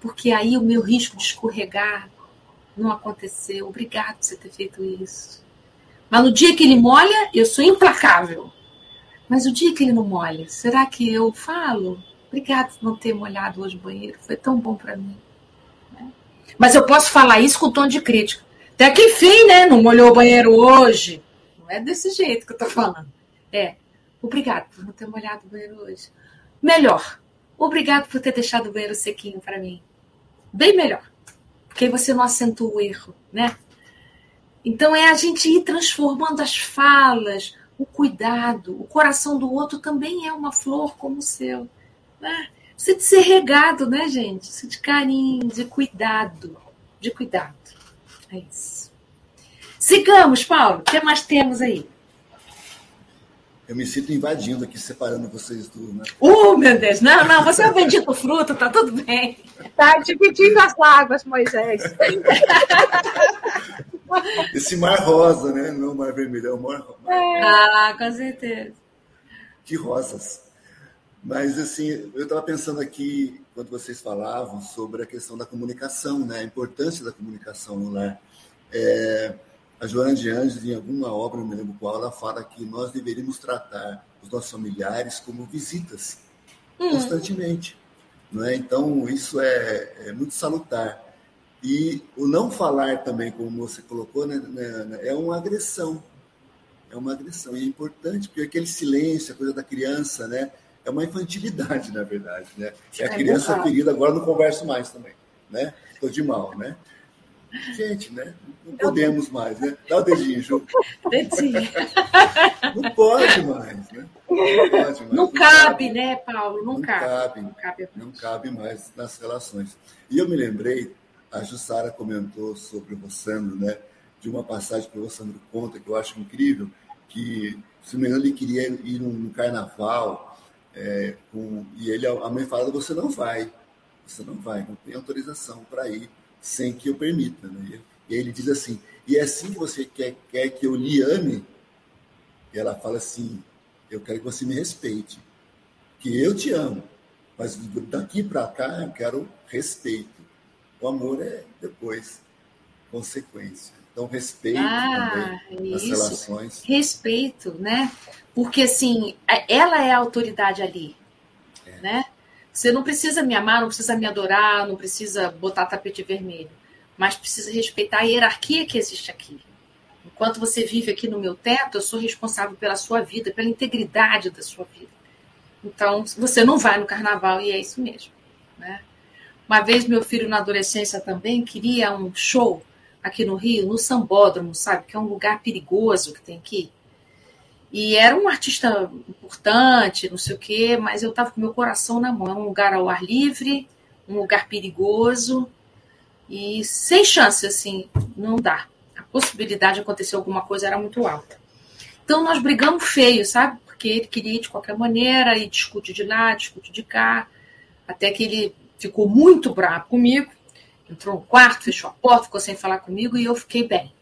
Porque aí o meu risco de escorregar não aconteceu. Obrigado por você ter feito isso. Mas no dia que ele molha, eu sou implacável. Mas o dia que ele não molha, será que eu falo? Obrigado por não ter molhado hoje o banheiro, foi tão bom para mim. Mas eu posso falar isso com tom de crítica. Até que enfim, né? Não molhou o banheiro hoje. Não é desse jeito que eu tô falando. É. Obrigado por não ter molhado o banheiro hoje. Melhor. Obrigado por ter deixado o banheiro sequinho para mim. Bem melhor. Porque você não acentua o erro, né? Então é a gente ir transformando as falas, o cuidado. O coração do outro também é uma flor como o seu. Né? Precisa de ser regado, né, gente? Precisa de carinho, de cuidado. De cuidado. É isso. Sigamos, Paulo. O que mais temos aí? Eu me sinto invadindo aqui, separando vocês do. Né? Oh, meu Deus! Não, não, você é o bendito fruto, tá tudo bem. Tá dividindo as águas, Moisés. [LAUGHS] [LAUGHS] Esse mar rosa, né? Não o mar vermelho, é o mar rosa. É. Ah, com certeza. Que rosas. Mas, assim, eu estava pensando aqui, quando vocês falavam, sobre a questão da comunicação, né? a importância da comunicação no lar. É, a Joana de Anjos, em alguma obra, não me lembro qual, ela fala que nós deveríamos tratar os nossos familiares como visitas uhum. constantemente. Não é? Então, isso é, é, muito salutar. E o não falar também, como você colocou, né, né, é uma agressão. É uma agressão. E é importante, porque aquele silêncio, a coisa da criança, né? É uma infantilidade, na verdade, né? É a criança é ferida, agora não converso mais também, né? Estou de mal, né? Gente, né? Não podemos mais, né? Dá o dedinho, Ju. [LAUGHS] Dedinho. Não pode mais, né? Não pode mais. Não, não cabe, cabe, né, Paulo? Não, não cabe. cabe. Não cabe. Não cabe mais nas relações. E eu me lembrei, a Jussara comentou sobre o Rossandro, né? De uma passagem que o Rossandro conta, que eu acho incrível, que, se não me engano, ele queria ir num carnaval, é, com, e ele, a mãe fala, você não vai, você não vai, não tem autorização para ir sem que eu permita. Né? E ele diz assim: e é assim que você quer, quer que eu lhe ame? E ela fala assim: eu quero que você me respeite, que eu te amo, mas daqui para cá eu quero respeito. O amor é depois, consequência. Então, respeito ah, também nas relações. Respeito, né? Porque, assim, ela é a autoridade ali, é. né? Você não precisa me amar, não precisa me adorar, não precisa botar tapete vermelho, mas precisa respeitar a hierarquia que existe aqui. Enquanto você vive aqui no meu teto, eu sou responsável pela sua vida, pela integridade da sua vida. Então, você não vai no carnaval e é isso mesmo. Né? Uma vez, meu filho, na adolescência também, queria um show aqui no Rio, no Sambódromo, sabe? Que é um lugar perigoso que tem aqui. E era um artista importante, não sei o quê, mas eu estava com meu coração na mão. É um lugar ao ar livre, um lugar perigoso e sem chance, assim, não dá. A possibilidade de acontecer alguma coisa era muito alta. Então nós brigamos feio, sabe? Porque ele queria ir de qualquer maneira e discute de lá, discute de cá, até que ele ficou muito bravo comigo, entrou no quarto, fechou a porta, ficou sem falar comigo e eu fiquei bem.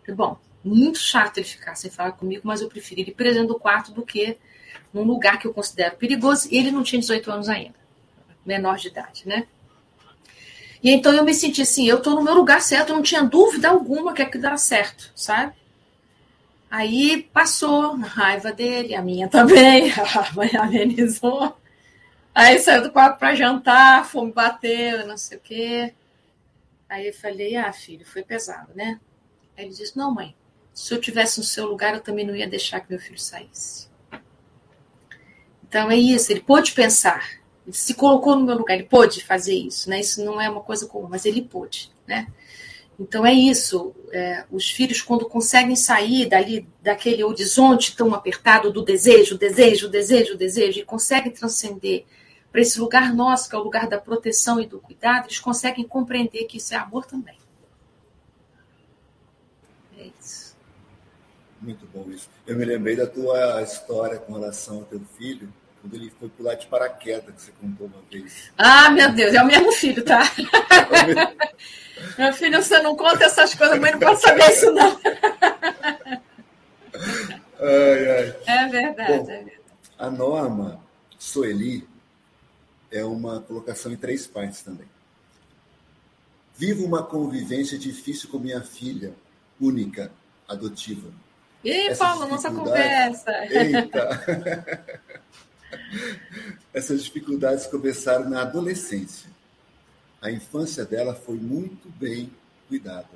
Falei, bom, muito chato ele ficar sem falar comigo, mas eu preferi ele preso do quarto do que num lugar que eu considero perigoso. Ele não tinha 18 anos ainda, menor de idade, né? E então eu me senti assim, eu estou no meu lugar certo, não tinha dúvida alguma que aquilo era certo, sabe? Aí passou a raiva dele, a minha também, [LAUGHS] amenizou. Aí saiu do quarto para jantar, fomos bater, não sei o quê. Aí eu falei, ah, filho, foi pesado, né? Aí ele disse, não, mãe, se eu tivesse no seu lugar, eu também não ia deixar que meu filho saísse. Então é isso, ele pôde pensar, ele se colocou no meu lugar, ele pôde fazer isso, né? Isso não é uma coisa comum, mas ele pôde, né? Então é isso, é, os filhos quando conseguem sair dali daquele horizonte tão apertado do desejo, desejo, desejo, desejo, e conseguem transcender para esse lugar nosso, que é o lugar da proteção e do cuidado, eles conseguem compreender que isso é amor também. Muito bom isso. Eu me lembrei da tua história com relação ao teu filho, quando ele foi pular de paraquedas, que você contou uma vez. Ah, meu Deus, é o mesmo filho, tá? [LAUGHS] meu filho, você não conta essas coisas, mas não pode saber isso, não. ai, ai. É verdade, bom, é verdade. A norma Soeli é uma colocação em três partes também. Vivo uma convivência difícil com minha filha, única, adotiva Ih, Paulo, nossa conversa. Eita! [LAUGHS] Essas dificuldades começaram na adolescência. A infância dela foi muito bem cuidada.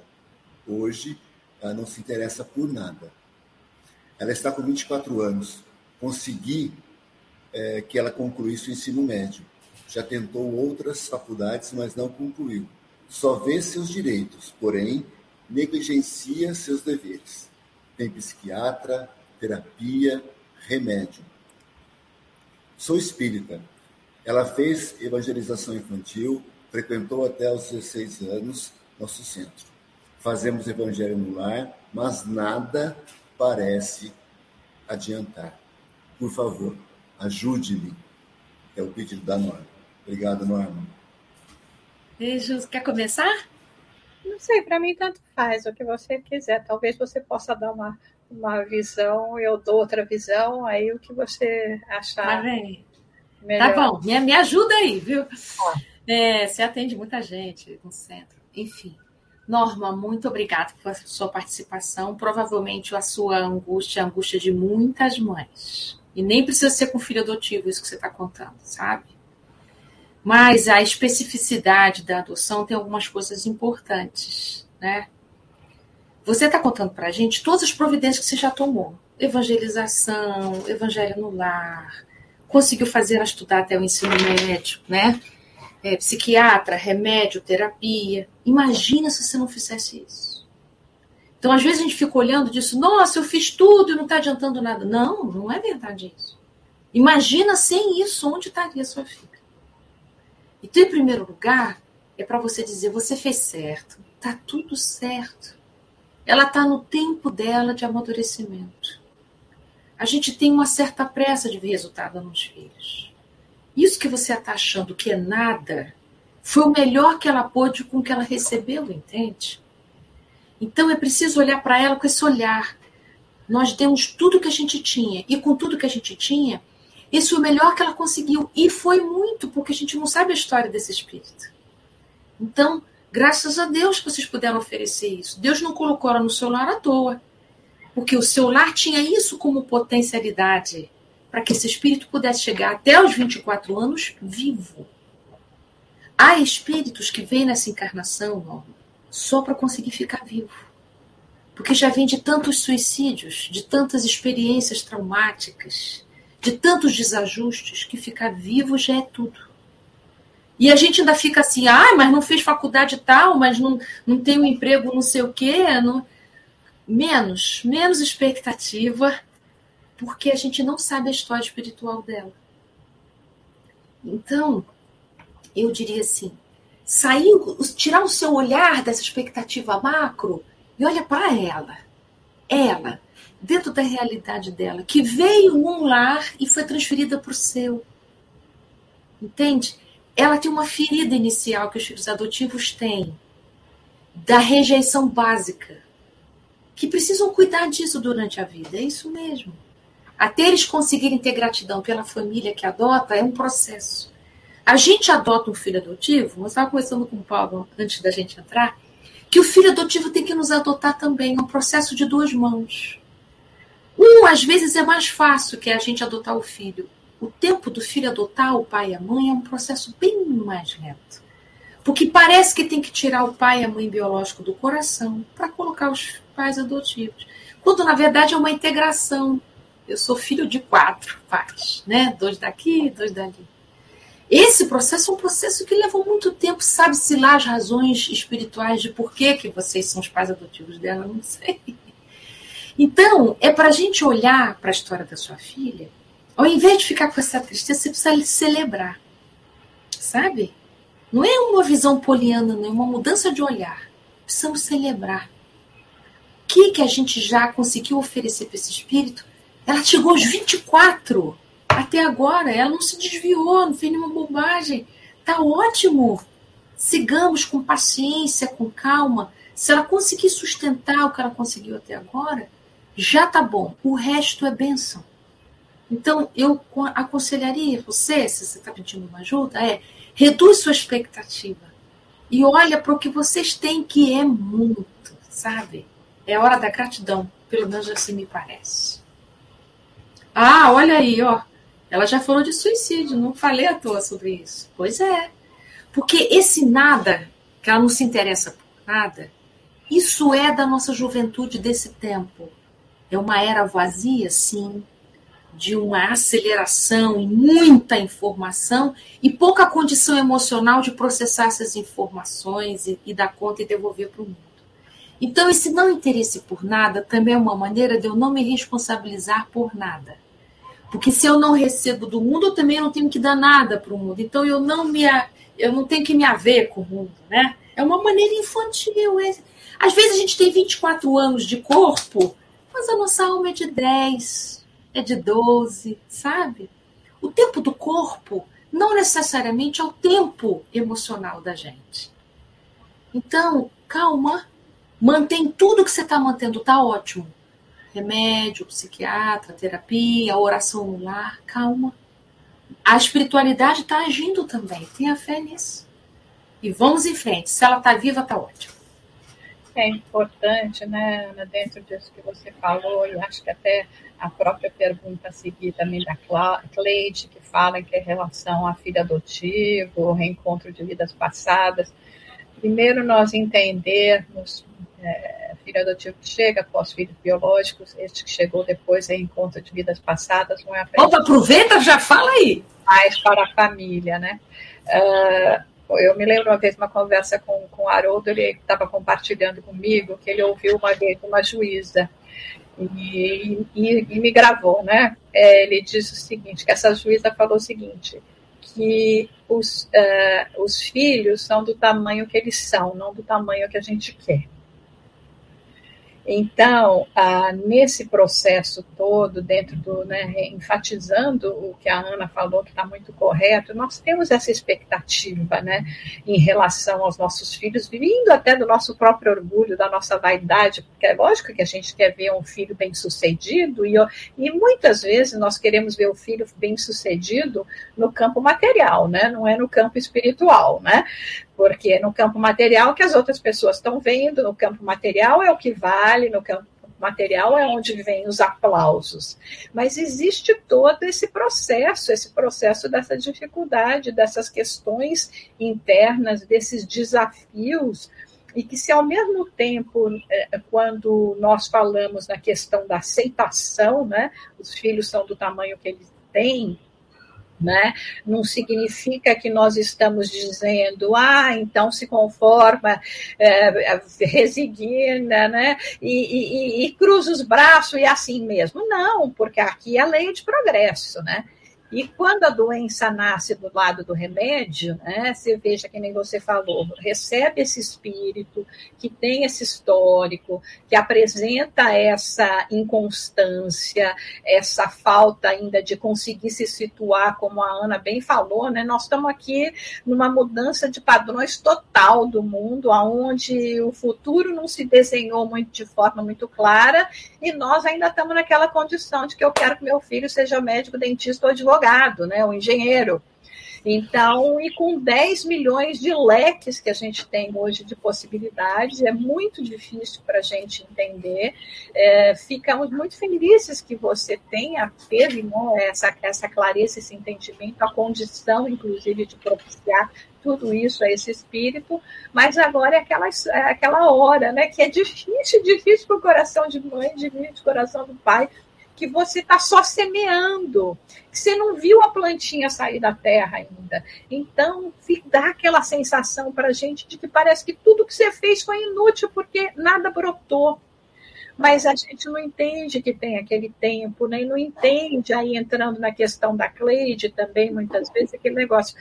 Hoje, ela não se interessa por nada. Ela está com 24 anos. Consegui é, que ela concluísse o ensino médio. Já tentou outras faculdades, mas não concluiu. Só vê seus direitos, porém negligencia seus deveres tem psiquiatra, terapia, remédio. Sou espírita. Ela fez evangelização infantil, frequentou até os 16 anos nosso centro. Fazemos evangelho no lar, mas nada parece adiantar. Por favor, ajude-me. É o pedido da Norma. Obrigado, Norma. Beijos. Quer começar? Não sei, para mim tanto faz o que você quiser. Talvez você possa dar uma, uma visão, eu dou outra visão, aí o que você achar. Tá bem. Melhor. Tá bom, me, me ajuda aí, viu? É, você atende muita gente no centro. Enfim. Norma, muito obrigada pela sua participação. Provavelmente a sua angústia, a angústia de muitas mães. E nem precisa ser com filho adotivo isso que você está contando, sabe? Mas a especificidade da adoção tem algumas coisas importantes, né? Você está contando para a gente todas as providências que você já tomou. Evangelização, evangelho no lar, conseguiu fazer ela estudar até o ensino médio, né? É, psiquiatra, remédio, terapia. Imagina se você não fizesse isso. Então, às vezes, a gente fica olhando disso, nossa, eu fiz tudo e não está adiantando nada. Não, não é verdade isso. Imagina sem isso, onde estaria sua filha? Então, em primeiro lugar, é para você dizer: você fez certo, tá tudo certo. Ela está no tempo dela de amadurecimento. A gente tem uma certa pressa de ver resultado nos filhos. Isso que você está achando que é nada, foi o melhor que ela pôde com o que ela recebeu, entende? Então é preciso olhar para ela com esse olhar. Nós demos tudo que a gente tinha, e com tudo que a gente tinha, isso é o melhor que ela conseguiu. E foi muito, porque a gente não sabe a história desse espírito. Então, graças a Deus que vocês puderam oferecer isso. Deus não colocou ela no seu lar à toa. Porque o seu lar tinha isso como potencialidade para que esse espírito pudesse chegar até os 24 anos vivo. Há espíritos que vêm nessa encarnação só para conseguir ficar vivo. Porque já vem de tantos suicídios, de tantas experiências traumáticas, de tantos desajustes que ficar vivo já é tudo. E a gente ainda fica assim, ah, mas não fez faculdade tal, mas não, não tem um emprego não sei o quê. Não... Menos, menos expectativa, porque a gente não sabe a história espiritual dela. Então, eu diria assim, sair, tirar o seu olhar dessa expectativa macro e olha para ela. Ela, dentro da realidade dela, que veio num lar e foi transferida para o seu. Entende? Ela tem uma ferida inicial que os filhos adotivos têm, da rejeição básica, que precisam cuidar disso durante a vida. É isso mesmo. Até eles conseguirem ter gratidão pela família que adota, é um processo. A gente adota um filho adotivo, nós estávamos conversando com o Paulo antes da gente entrar, que o filho adotivo tem que nos adotar também, é um processo de duas mãos. Um, às vezes, é mais fácil que a gente adotar o filho. O tempo do filho adotar o pai e a mãe é um processo bem mais lento. Porque parece que tem que tirar o pai e a mãe biológico do coração para colocar os pais adotivos. Quando, na verdade, é uma integração. Eu sou filho de quatro pais, né? Dois daqui, dois dali. Esse processo é um processo que levou muito tempo. Sabe-se lá as razões espirituais de por que, que vocês são os pais adotivos dela? Não sei. Então, é para a gente olhar para a história da sua filha, ao invés de ficar com essa tristeza, você precisa celebrar. Sabe? Não é uma visão poliana, não é uma mudança de olhar. Precisamos celebrar. O que, que a gente já conseguiu oferecer para esse espírito? Ela chegou aos 24 até agora. Ela não se desviou, não fez nenhuma bobagem. Tá ótimo. Sigamos com paciência, com calma. Se ela conseguir sustentar o que ela conseguiu até agora, já tá bom. O resto é bênção. Então, eu aconselharia você, se você está pedindo uma ajuda, é reduz sua expectativa e olha para o que vocês têm, que é muito, sabe? É hora da gratidão, pelo menos assim me parece. Ah, olha aí, ó. Ela já falou de suicídio, não falei à toa sobre isso. Pois é. Porque esse nada, que ela não se interessa por nada, isso é da nossa juventude desse tempo. É uma era vazia, sim, de uma aceleração e muita informação e pouca condição emocional de processar essas informações e, e dar conta e devolver para o mundo. Então, esse não interesse por nada também é uma maneira de eu não me responsabilizar por nada. Porque se eu não recebo do mundo, eu também não tenho que dar nada para o mundo. Então, eu não me eu não tenho que me haver com o mundo, né? É uma maneira infantil. É. Às vezes a gente tem 24 anos de corpo mas a nossa alma é de 10, é de 12, sabe? O tempo do corpo não necessariamente é o tempo emocional da gente. Então, calma, mantém tudo que você está mantendo, tá ótimo. Remédio, psiquiatra, terapia, oração no lar, calma. A espiritualidade está agindo também, tenha fé nisso. E vamos em frente. Se ela está viva, está ótimo. Que é importante, né, Ana, dentro disso que você falou, e acho que até a própria pergunta a seguir também da Cleide, que fala que é relação à filha adotiva, o reencontro de vidas passadas. Primeiro, nós entendermos, é, filho adotivo que chega após filhos biológicos, este que chegou depois, reencontro de vidas passadas, não é Opa, aproveita, já fala aí. Mais para a família, né? Uh, eu me lembro uma vez uma conversa com, com o Haroldo, ele estava compartilhando comigo que ele ouviu uma vez uma juíza e, e, e me gravou, né? É, ele disse o seguinte, que essa juíza falou o seguinte, que os, uh, os filhos são do tamanho que eles são, não do tamanho que a gente quer. Então, ah, nesse processo todo, dentro do, né, enfatizando o que a Ana falou, que está muito correto, nós temos essa expectativa, né, em relação aos nossos filhos, vindo até do nosso próprio orgulho, da nossa vaidade, porque é lógico que a gente quer ver um filho bem sucedido, e, e muitas vezes nós queremos ver o filho bem sucedido no campo material, né, não é no campo espiritual, né, porque no campo material que as outras pessoas estão vendo, no campo material é o que vale, no campo material é onde vem os aplausos. Mas existe todo esse processo, esse processo dessa dificuldade, dessas questões internas, desses desafios, e que se ao mesmo tempo, é, quando nós falamos na questão da aceitação, né, os filhos são do tamanho que eles têm, né? Não significa que nós estamos dizendo, ah, então se conforma, é, resigna, né? E, e, e cruza os braços e é assim mesmo. Não, porque aqui é lei de progresso, né? E quando a doença nasce do lado do remédio, né, você veja que nem você falou, recebe esse espírito que tem esse histórico, que apresenta essa inconstância, essa falta ainda de conseguir se situar, como a Ana bem falou, né? Nós estamos aqui numa mudança de padrões total do mundo, aonde o futuro não se desenhou muito de forma muito clara e nós ainda estamos naquela condição de que eu quero que meu filho seja médico, dentista ou advogado advogado, né, o engenheiro. Então, e com 10 milhões de leques que a gente tem hoje de possibilidades, é muito difícil para a gente entender. É, ficamos muito felizes que você tenha, teve né, essa, essa clareza, esse entendimento, a condição, inclusive, de propiciar tudo isso a esse espírito, mas agora é aquela, é aquela hora, né, que é difícil, difícil para o coração de mãe, difícil para o coração do pai, que você está só semeando, que você não viu a plantinha sair da terra ainda. Então, dá aquela sensação para a gente de que parece que tudo que você fez foi inútil porque nada brotou mas a gente não entende que tem aquele tempo, nem né? não entende, aí entrando na questão da Cleide também, muitas vezes, aquele negócio,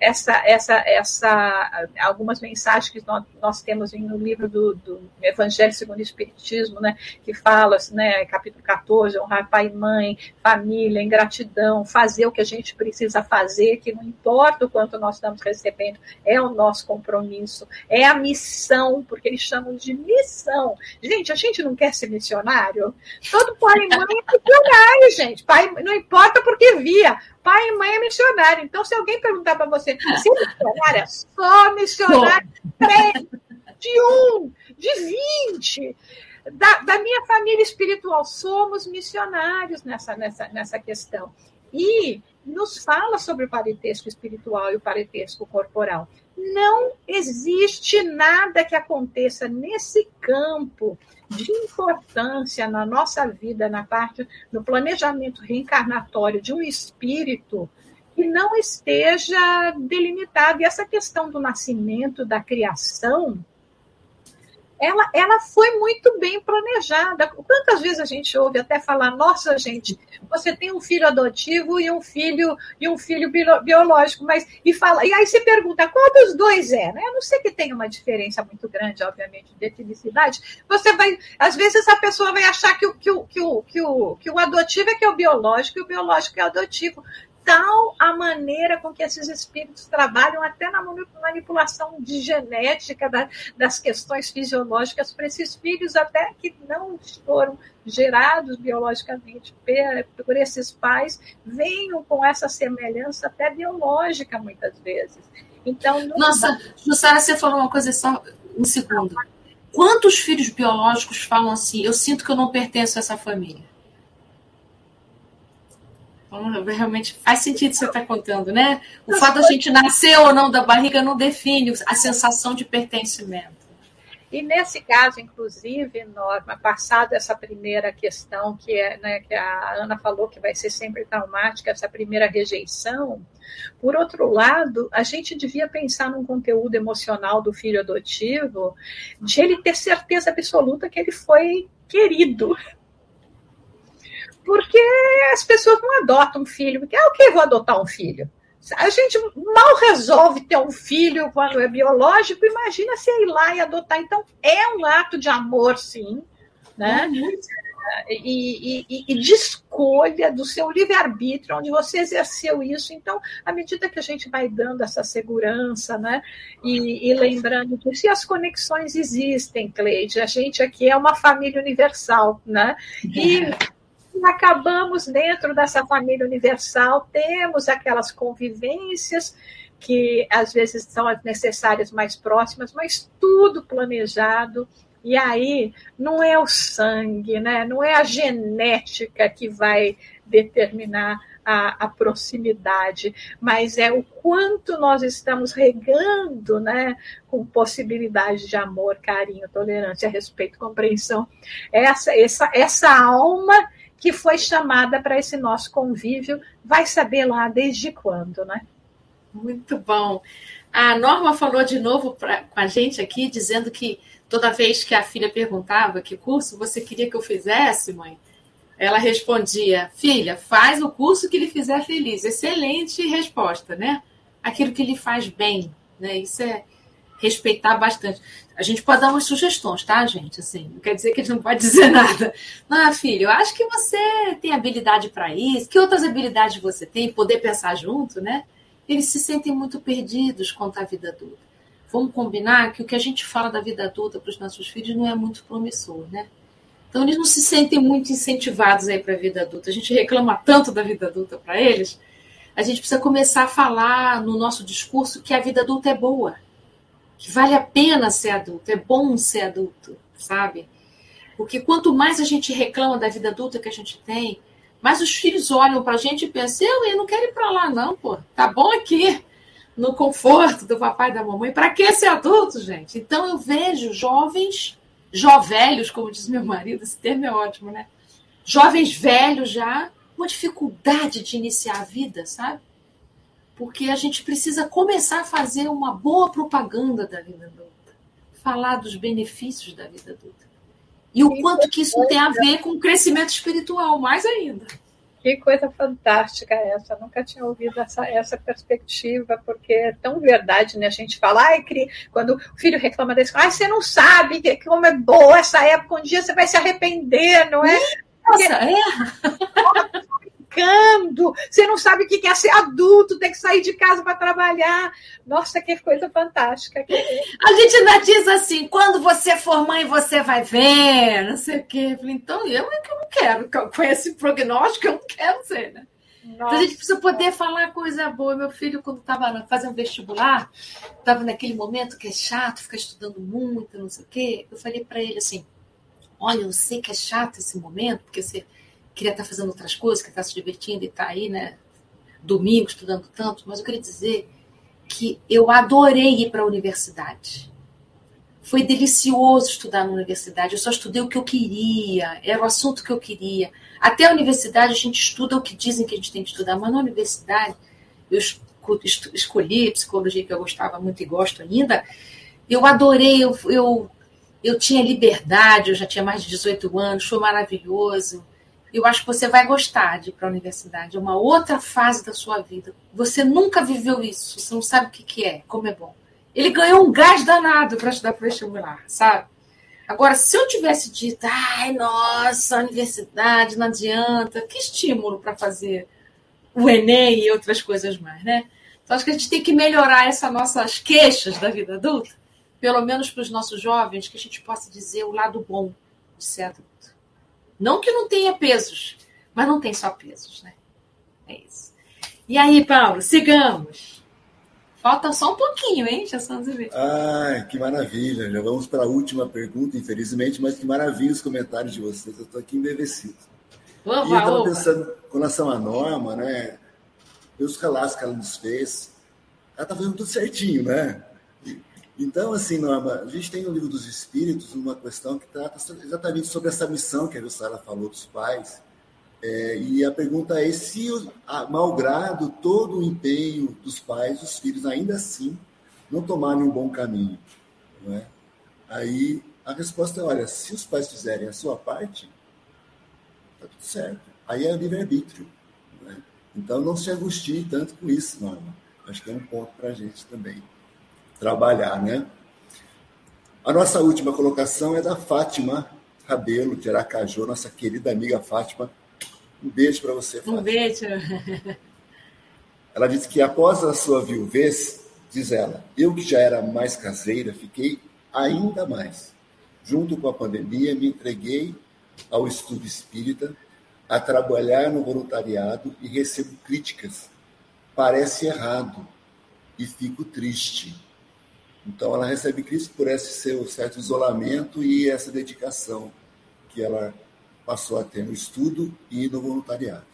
essa, essa, essa, algumas mensagens que nós, nós temos no livro do, do Evangelho segundo o Espiritismo, né, que fala, né, capítulo 14, honrar pai e mãe, família, ingratidão, fazer o que a gente precisa fazer, que não importa o quanto nós estamos recebendo, é o nosso compromisso, é a missão, porque eles chamam de missão. Gente, a gente não quer ser missionário? Todo pai e mãe é missionário, gente. Pai, não importa porque via. Pai e mãe é missionário. Então, se alguém perguntar para você, se é missionária, missionário três, de um, de vinte. Da, da, minha família espiritual, somos missionários nessa, nessa, nessa questão. E nos fala sobre o parentesco espiritual e o parentesco corporal. Não existe nada que aconteça nesse campo de importância na nossa vida, na parte do planejamento reencarnatório de um espírito que não esteja delimitado. E essa questão do nascimento, da criação, ela, ela foi muito bem planejada. Quantas vezes a gente ouve até falar, nossa gente, você tem um filho adotivo e um filho e um filho biológico, mas e fala, e aí você pergunta qual dos dois é, né? A não sei que tem uma diferença muito grande, obviamente, de felicidade. Você vai, às vezes a pessoa vai achar que o, que o, que o, que o, que o adotivo é que é o biológico e o biológico é o adotivo tal a maneira com que esses espíritos trabalham até na manipulação de genética da, das questões fisiológicas para esses filhos até que não foram gerados biologicamente por, por esses pais venham com essa semelhança até biológica muitas vezes. Então, nossa, Jussara, você falou uma coisa só um segundo. Quantos filhos biológicos falam assim? Eu sinto que eu não pertenço a essa família. Realmente faz sentido você está contando, né? O fato da gente nascer ou não da barriga não define a sensação de pertencimento. E nesse caso, inclusive, Norma, passado essa primeira questão que, é, né, que a Ana falou que vai ser sempre traumática, essa primeira rejeição, por outro lado, a gente devia pensar num conteúdo emocional do filho adotivo, de ele ter certeza absoluta que ele foi querido. Porque as pessoas não adotam um filho, porque, ah, o que vou adotar um filho? A gente mal resolve ter um filho quando é biológico, imagina se ir lá e adotar. Então, é um ato de amor, sim, né? Uhum. E, e, e, de escolha do seu livre-arbítrio, onde você exerceu isso. Então, à medida que a gente vai dando essa segurança, né? E, e lembrando que se as conexões existem, Cleide, a gente aqui é uma família universal, né? E é acabamos dentro dessa família universal, temos aquelas convivências que às vezes são as necessárias mais próximas, mas tudo planejado. E aí não é o sangue, né? não é a genética que vai determinar a, a, proximidade, mas é o quanto nós estamos regando né, com possibilidade de amor, carinho, tolerância, respeito, compreensão. Essa, essa, essa alma que foi chamada para esse nosso convívio, vai saber lá desde quando, né? Muito bom. A Norma falou de novo pra, com a gente aqui, dizendo que toda vez que a filha perguntava que curso você queria que eu fizesse, mãe, ela respondia: Filha, faz o curso que lhe fizer feliz. Excelente resposta, né? Aquilo que lhe faz bem, né? Isso é respeitar bastante. A gente pode dar umas sugestões, tá, gente? Assim, não quer dizer que a gente não pode [LAUGHS] dizer nada. Ah, filho, eu acho que você tem habilidade para isso. Que outras habilidades você tem? Poder pensar junto, né? Eles se sentem muito perdidos quanto à vida adulta. Vamos combinar que o que a gente fala da vida adulta para os nossos filhos não é muito promissor, né? Então eles não se sentem muito incentivados aí para a vida adulta. A gente reclama tanto da vida adulta para eles. A gente precisa começar a falar no nosso discurso que a vida adulta é boa que vale a pena ser adulto, é bom ser adulto, sabe? Porque quanto mais a gente reclama da vida adulta que a gente tem, mais os filhos olham para a gente e pensam: eu, não quero ir para lá, não, pô, tá bom aqui, no conforto do papai e da mamãe. Para que ser adulto, gente? Então eu vejo jovens, jovelhos, como diz meu marido, esse termo é ótimo, né? Jovens velhos já, uma dificuldade de iniciar a vida, sabe? Porque a gente precisa começar a fazer uma boa propaganda da vida adulta, falar dos benefícios da vida adulta. E o quanto que isso tem a ver com o crescimento espiritual, mais ainda. Que coisa fantástica essa. nunca tinha ouvido essa, essa perspectiva, porque é tão verdade, né? A gente fala, ai, quando o filho reclama desse, ai, você não sabe que, como é boa essa época, um dia você vai se arrepender, não é? Nossa, é? Brincando, você não sabe o que é ser adulto, tem que sair de casa para trabalhar. Nossa, que coisa fantástica. A gente ainda diz assim: quando você for mãe, você vai ver, não sei o quê. Então, eu é que eu não quero, com esse prognóstico, eu não quero ser, né? Então a gente precisa poder falar coisa boa. Meu filho, quando estava fazendo vestibular, estava naquele momento que é chato, ficar estudando muito, não sei o quê. Eu falei para ele assim: Olha, eu sei que é chato esse momento, porque você queria estar fazendo outras coisas, que está se divertindo e está aí, né? Domingo estudando tanto, mas eu queria dizer que eu adorei ir para a universidade. Foi delicioso estudar na universidade. Eu só estudei o que eu queria, era o assunto que eu queria. Até a universidade a gente estuda o que dizem que a gente tem que estudar, mas na universidade eu escolhi psicologia que eu gostava muito e gosto ainda. Eu adorei, eu, eu, eu tinha liberdade, eu já tinha mais de 18 anos, foi maravilhoso eu acho que você vai gostar de ir para a universidade. É uma outra fase da sua vida. Você nunca viveu isso, você não sabe o que, que é, como é bom. Ele ganhou um gás danado para estudar para vestibular, sabe? Agora, se eu tivesse dito, ai, nossa, universidade, não adianta, que estímulo para fazer o Enem e outras coisas mais, né? Então, acho que a gente tem que melhorar essas nossas queixas da vida adulta, pelo menos para os nossos jovens, que a gente possa dizer o lado bom de adulto. Não que não tenha pesos, mas não tem só pesos, né? É isso. E aí, Paulo, sigamos. Falta só um pouquinho, hein? Já estamos ver. Ai, que maravilha. Já vamos para a última pergunta, infelizmente, mas que maravilha os comentários de vocês. Eu estou aqui embevecido. Opa, e eu estava pensando, com relação à norma, né? Pelos relatos que ela nos fez, ela está fazendo tudo certinho, né? Então, assim, Norma, a gente tem no Livro dos Espíritos uma questão que trata exatamente sobre essa missão que a Jussara falou dos pais. É, e a pergunta é se, malgrado todo o empenho dos pais, os filhos ainda assim não tomarem um bom caminho. Não é? Aí a resposta é: olha, se os pais fizerem a sua parte, está tudo certo. Aí é livre-arbítrio. é? Então não se angustie tanto com isso, Norma. Acho que é um ponto para a gente também trabalhar, né? A nossa última colocação é da Fátima Rabelo, de Aracaju, nossa querida amiga Fátima. Um beijo para você, Fátima. Um beijo. Ela disse que após a sua viuvez, diz ela, eu que já era mais caseira, fiquei ainda mais. Junto com a pandemia, me entreguei ao estudo espírita, a trabalhar no voluntariado e recebo críticas. Parece errado e fico triste. Então, ela recebe críticas por esse seu certo isolamento e essa dedicação que ela passou a ter no estudo e no voluntariado.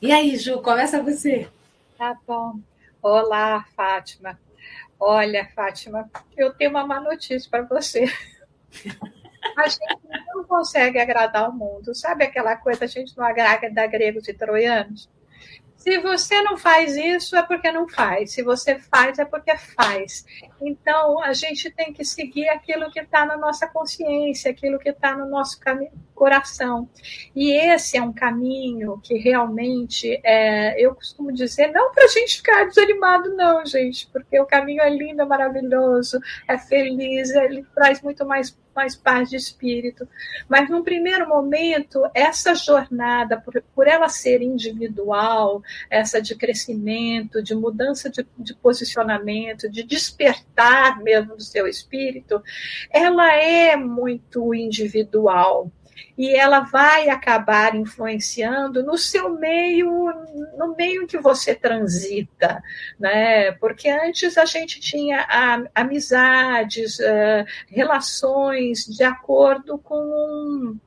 E aí, Ju, começa você. Tá bom. Olá, Fátima. Olha, Fátima, eu tenho uma má notícia para você. [LAUGHS] A gente não consegue agradar o mundo. Sabe aquela coisa, a gente não agrada gregos e troianos? Se você não faz isso, é porque não faz. Se você faz, é porque faz. Então, a gente tem que seguir aquilo que está na nossa consciência, aquilo que está no nosso coração. E esse é um caminho que realmente, é, eu costumo dizer, não para a gente ficar desanimado, não, gente, porque o caminho é lindo, é maravilhoso, é feliz, ele traz muito mais mais paz de espírito. Mas, num primeiro momento, essa jornada, por, por ela ser individual, essa de crescimento, de mudança de, de posicionamento, de despertar mesmo do seu espírito, ela é muito individual e ela vai acabar influenciando no seu meio, no meio que você transita, né? Porque antes a gente tinha amizades, relações de acordo com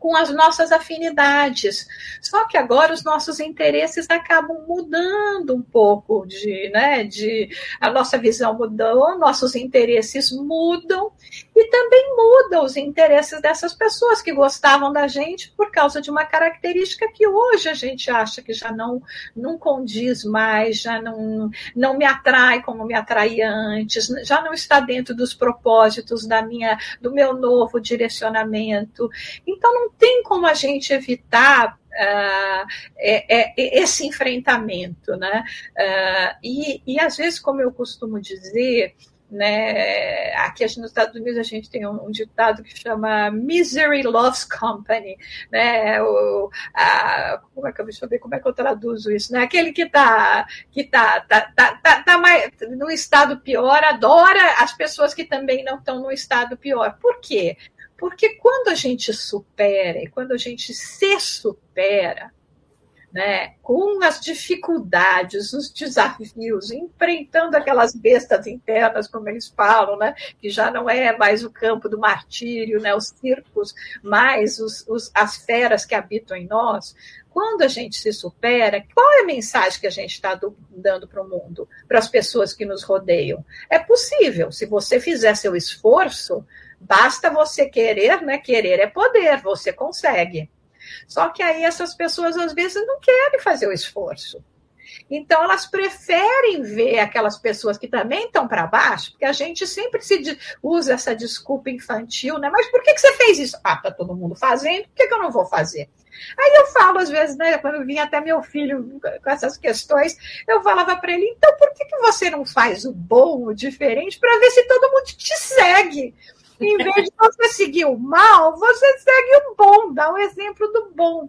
com as nossas afinidades. Só que agora os nossos interesses acabam mudando um pouco de, né, de a nossa visão mudou, nossos interesses mudam e também mudam os interesses dessas pessoas que gostavam da gente por causa de uma característica que hoje a gente acha que já não não condiz mais, já não não me atrai como me atraía antes, já não está dentro dos propósitos da minha do meu novo direcionamento. Então não tem como a gente evitar uh, é, é, esse enfrentamento, né? Uh, e, e às vezes, como eu costumo dizer, né? Aqui nos Estados Unidos a gente tem um, um, ditado que chama Misery Loves Company, né? O, a, como é que eu deixa eu ver como é que eu traduzo isso, né? Aquele que está que tá, tá, tá, tá, tá mais no estado pior adora as pessoas que também não estão no estado pior. Por quê? Porque quando a gente supera e quando a gente se supera, né, com as dificuldades, os desafios, enfrentando aquelas bestas internas, como eles falam, né, que já não é mais o campo do martírio, né, os circos, mais os, os, as feras que habitam em nós. Quando a gente se supera, qual é a mensagem que a gente está dando para o mundo, para as pessoas que nos rodeiam? É possível, se você fizer seu esforço, basta você querer, né? Querer é poder, você consegue. Só que aí essas pessoas às vezes não querem fazer o esforço. Então elas preferem ver aquelas pessoas que também estão para baixo, porque a gente sempre se usa essa desculpa infantil, né? Mas por que, que você fez isso? Ah, tá todo mundo fazendo, por que, que eu não vou fazer? Aí eu falo, às vezes, né, quando vinha até meu filho com essas questões, eu falava para ele, então por que, que você não faz o bom, o diferente, para ver se todo mundo te segue? Em vez de você seguir o mal, você segue o bom, dá o exemplo do bom.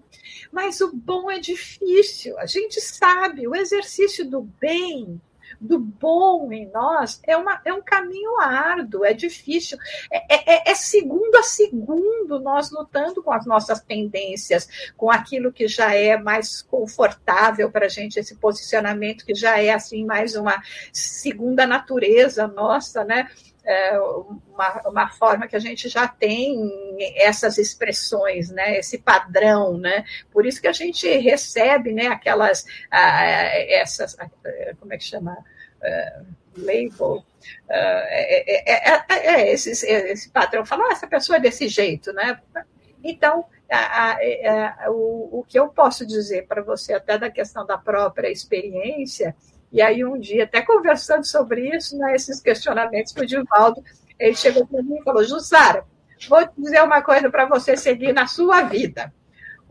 Mas o bom é difícil, a gente sabe, o exercício do bem, do bom em nós é, uma, é um caminho árduo, é difícil. É, é, é segundo a segundo nós lutando com as nossas tendências, com aquilo que já é mais confortável para a gente, esse posicionamento que já é assim mais uma segunda natureza nossa, né? É, uma, uma forma que a gente já tem essas expressões, né, esse padrão, né, por isso que a gente recebe, né, aquelas, essas, como é que chama, uh, label, é, é, é, esse, esse padrão, falar, ah, essa pessoa é desse jeito, né, então, a, a, a, o, o que eu posso dizer para você, até da questão da própria experiência, e aí, um dia, até conversando sobre isso, né, esses questionamentos com o Divaldo, ele chegou para mim e falou: Jussara, vou dizer uma coisa para você seguir na sua vida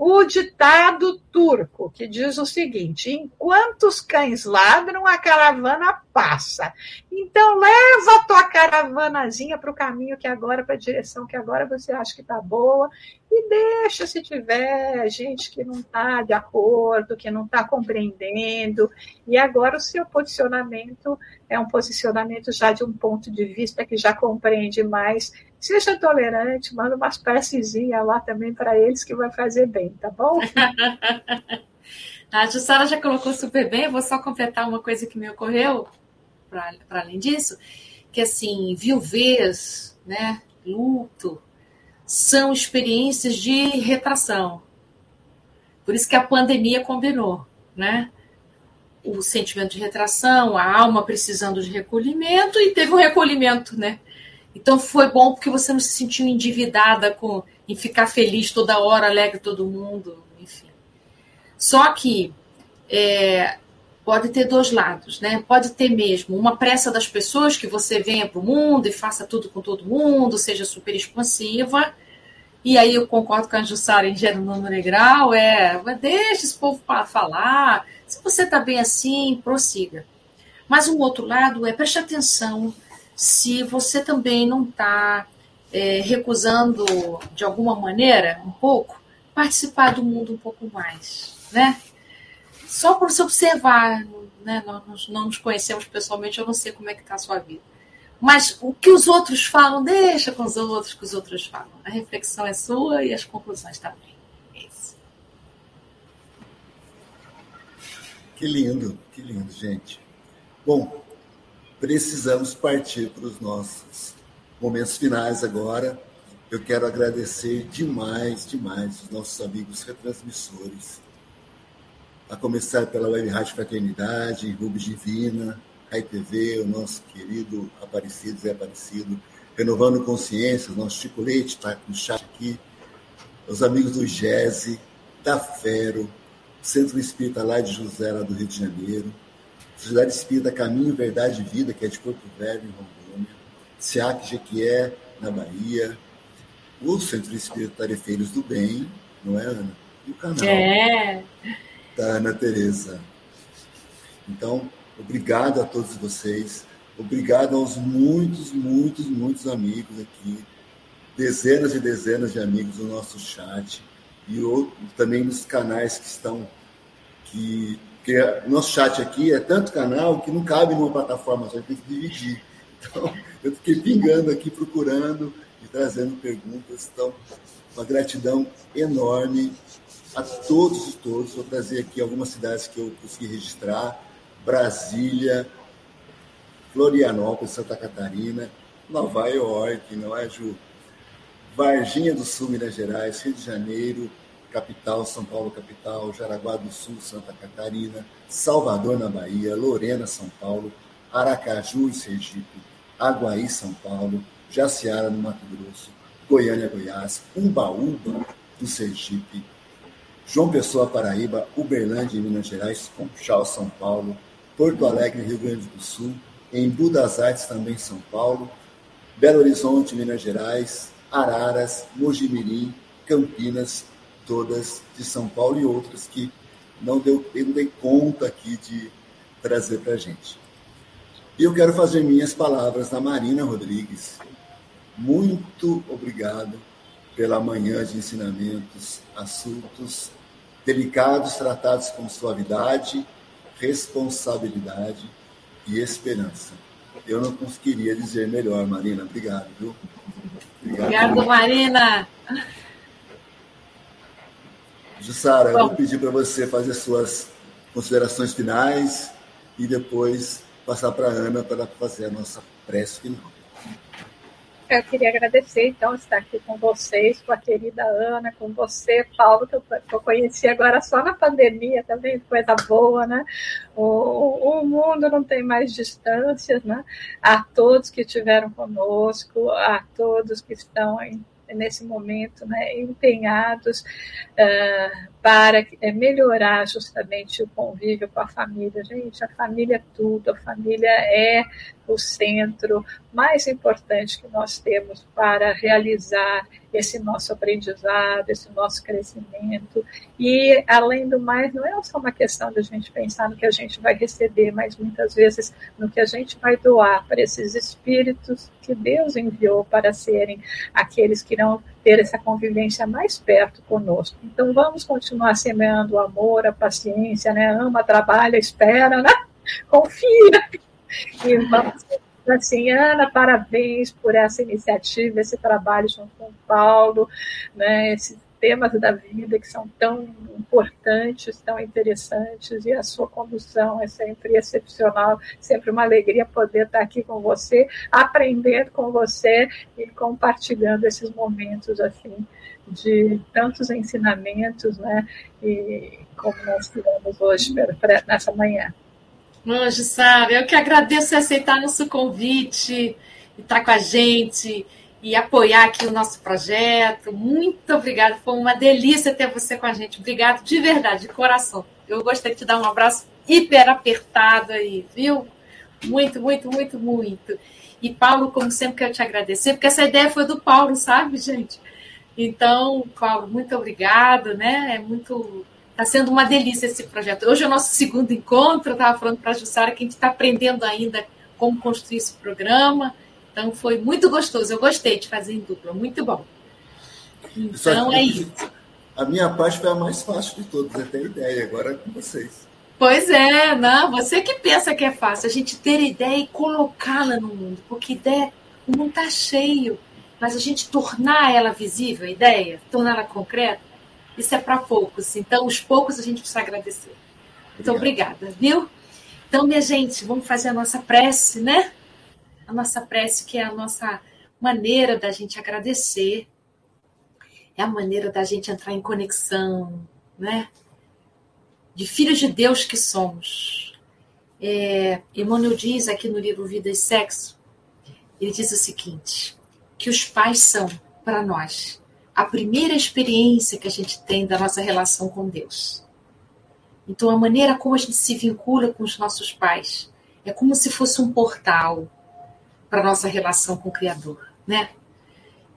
o ditado turco, que diz o seguinte: enquanto os cães ladram, a caravana passa. Então, leva a tua caravanazinha para o caminho que agora, para a direção que agora você acha que está boa, e deixa se tiver gente que não está de acordo, que não está compreendendo. E agora o seu posicionamento é um posicionamento já de um ponto de vista que já compreende mais Seja tolerante, manda umas preces lá também para eles que vai fazer bem, tá bom? [LAUGHS] a Jussara já colocou super bem, eu vou só completar uma coisa que me ocorreu, para além disso, que assim, viuvez, né, luto, são experiências de retração. Por isso que a pandemia combinou, né? O sentimento de retração, a alma precisando de recolhimento e teve um recolhimento, né? Então foi bom porque você não se sentiu endividada com em ficar feliz toda hora, alegre todo mundo, enfim. Só que é, pode ter dois lados, né? Pode ter mesmo uma pressa das pessoas que você venha para o mundo e faça tudo com todo mundo, seja super expansiva. E aí eu concordo com a Jussara em gênero número grau, é, deixa esse povo falar. Se você está bem assim, prossiga. Mas um outro lado é preste atenção se você também não está é, recusando, de alguma maneira, um pouco, participar do mundo um pouco mais, né? Só para você observar, né? Nós não nos conhecemos pessoalmente, eu não sei como é que está a sua vida. Mas o que os outros falam, deixa com os outros que os outros falam. A reflexão é sua e as conclusões também. É isso. Que lindo, que lindo, gente. Bom, precisamos partir para os nossos momentos finais agora. Eu quero agradecer demais, demais os nossos amigos retransmissores, a começar pela Web Rádio Fraternidade, Rubens Divina, Rai TV, o nosso querido Aparecido, Zé Aparecido, Renovando Consciência, o nosso Chico Leite está no chat aqui, os amigos do GESE, da Fero, Centro Espírita lá de José, lá do Rio de Janeiro, Sociedade Espírita Caminho, Verdade e Vida, que é de Porto Velho, em Rondônia, SEAC Jequié, na Bahia, o Centro Espírita Tarefeiros do Bem, não é, Ana? E o canal é. da Ana Tereza. Então, obrigado a todos vocês, obrigado aos muitos, muitos, muitos amigos aqui, dezenas e dezenas de amigos no nosso chat e outro, também nos canais que estão que porque nosso chat aqui é tanto canal que não cabe numa plataforma só, tem que dividir. Então, [LAUGHS] eu fiquei pingando aqui, procurando e trazendo perguntas. Então, uma gratidão enorme a todos e todos. Vou trazer aqui algumas cidades que eu consegui registrar: Brasília, Florianópolis, Santa Catarina, Nova York, não é, Ju? Varginha do Sul, Minas Gerais, Rio de Janeiro, capital, São Paulo, capital, Jaraguá do Sul, Santa Catarina, Salvador, na Bahia, Lorena, São Paulo, Aracaju, Sergipe, Aguaí, São Paulo, Jaciara, no Mato Grosso, Goiânia, Goiás, Umbaúba, no Sergipe, João Pessoa, Paraíba, Uberlândia, Minas Gerais, Conchal, São Paulo, Porto Alegre, Rio Grande do Sul, em Budas Artes, também São Paulo, Belo Horizonte, Minas Gerais, Araras, Mojimirim, Campinas, todas de São Paulo e outras que não deu, eu não dei conta aqui de trazer para a gente. E eu quero fazer minhas palavras da Marina Rodrigues. Muito obrigado pela manhã de ensinamentos, assuntos delicados, tratados com suavidade, responsabilidade e esperança. Eu não conseguiria dizer melhor, Marina. Obrigado, viu? Obrigado, Obrigado Marina. Jussara, eu vou pedir para você fazer suas considerações finais e depois passar para a Ana para fazer a nossa prece final. Eu queria agradecer, então, estar aqui com vocês, com a querida Ana, com você, Paulo, que eu, que eu conheci agora só na pandemia, também, coisa boa, né? O, o mundo não tem mais distâncias, né? A todos que estiveram conosco, a todos que estão em nesse momento, né, empenhados uh, para é, melhorar justamente o convívio com a família. Gente, a família é tudo, a família é o centro mais importante que nós temos para realizar esse nosso aprendizado, esse nosso crescimento. E, além do mais, não é só uma questão da gente pensar no que a gente vai receber, mas muitas vezes no que a gente vai doar para esses espíritos que Deus enviou para serem aqueles que irão ter essa convivência mais perto conosco. Então, vamos continuar semeando o amor, a paciência, né? Ama, trabalha, espera, né? [LAUGHS] Confia. E vamos assim, Ana, parabéns por essa iniciativa, esse trabalho junto com o Paulo, né, esses temas da vida que são tão importantes, tão interessantes, e a sua condução é sempre excepcional, sempre uma alegria poder estar aqui com você, aprendendo com você e compartilhando esses momentos assim de tantos ensinamentos, né, e como nós tivemos hoje nessa manhã. Anjo, sabe, eu que agradeço aceitar nosso convite e estar com a gente e apoiar aqui o nosso projeto. Muito obrigada, foi uma delícia ter você com a gente. Obrigado de verdade, de coração. Eu gostaria de te dar um abraço hiper apertado aí, viu? Muito, muito, muito, muito. E Paulo, como sempre, quero te agradecer, porque essa ideia foi do Paulo, sabe, gente? Então, Paulo, muito obrigado, né? É muito Está sendo uma delícia esse projeto. Hoje é o nosso segundo encontro. Eu estava falando para a Jussara que a gente está aprendendo ainda como construir esse programa. Então foi muito gostoso. Eu gostei de fazer em dupla. Muito bom. Então é isso. A minha parte foi a mais fácil de todas, até ideia. Agora é com vocês. Pois é, não. Você que pensa que é fácil. A gente ter ideia e colocá-la no mundo. Porque ideia, o mundo está cheio. Mas a gente tornar ela visível, a ideia, tornar ela concreta, isso é para poucos. Então, os poucos a gente precisa agradecer. Então, obrigada, viu? Então, minha gente, vamos fazer a nossa prece, né? A nossa prece, que é a nossa maneira da gente agradecer, é a maneira da gente entrar em conexão, né? De filhos de Deus que somos. É, Emmanuel diz aqui no livro Vida e Sexo, ele diz o seguinte: que os pais são, para nós, a primeira experiência que a gente tem da nossa relação com Deus. Então, a maneira como a gente se vincula com os nossos pais é como se fosse um portal para a nossa relação com o Criador, né?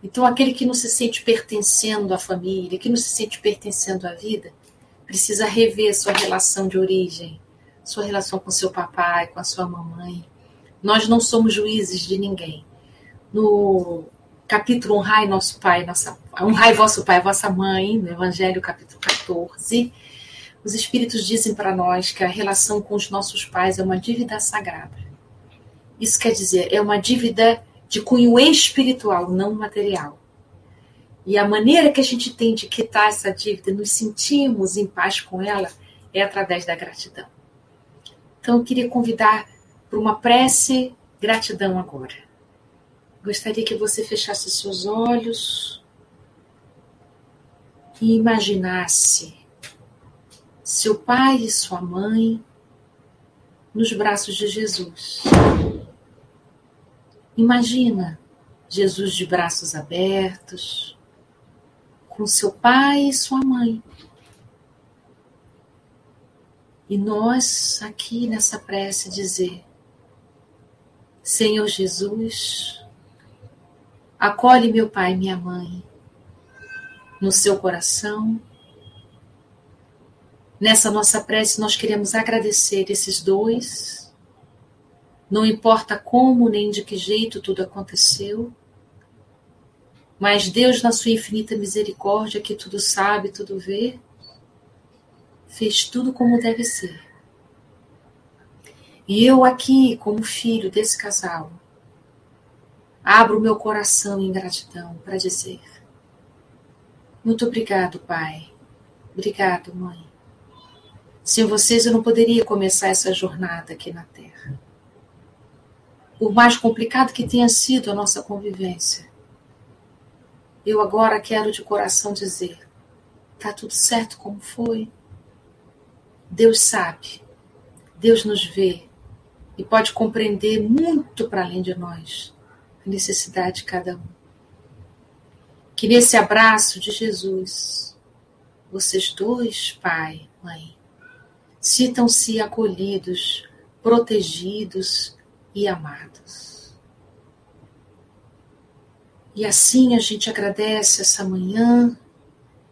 Então, aquele que não se sente pertencendo à família, que não se sente pertencendo à vida, precisa rever sua relação de origem, sua relação com seu papai, com a sua mamãe. Nós não somos juízes de ninguém. No capítulo Honrai nosso pai, nossa, honrai vosso pai, vossa mãe, no Evangelho capítulo 14, os Espíritos dizem para nós que a relação com os nossos pais é uma dívida sagrada. Isso quer dizer, é uma dívida de cunho espiritual, não material. E a maneira que a gente tem de quitar essa dívida, nos sentimos em paz com ela, é através da gratidão. Então, eu queria convidar para uma prece gratidão agora. Gostaria que você fechasse seus olhos e imaginasse seu pai e sua mãe nos braços de Jesus. Imagina Jesus de braços abertos, com seu pai e sua mãe. E nós aqui nessa prece dizer: Senhor Jesus, Acolhe meu pai e minha mãe no seu coração. Nessa nossa prece, nós queremos agradecer esses dois. Não importa como nem de que jeito tudo aconteceu, mas Deus, na sua infinita misericórdia, que tudo sabe, tudo vê, fez tudo como deve ser. E eu aqui, como filho desse casal, abro meu coração em gratidão para dizer: muito obrigado, pai. Obrigado, mãe. Sem vocês eu não poderia começar essa jornada aqui na Terra. Por mais complicado que tenha sido a nossa convivência, eu agora quero de coração dizer: tá tudo certo como foi. Deus sabe, Deus nos vê e pode compreender muito para além de nós a necessidade de cada um. Que nesse abraço de Jesus, vocês dois, pai, mãe, sintam-se acolhidos, protegidos e amados. E assim a gente agradece essa manhã,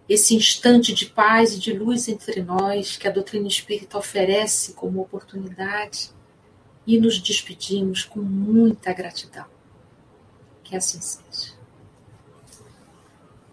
esse instante de paz e de luz entre nós que a doutrina espírita oferece como oportunidade e nos despedimos com muita gratidão. Que assim seja.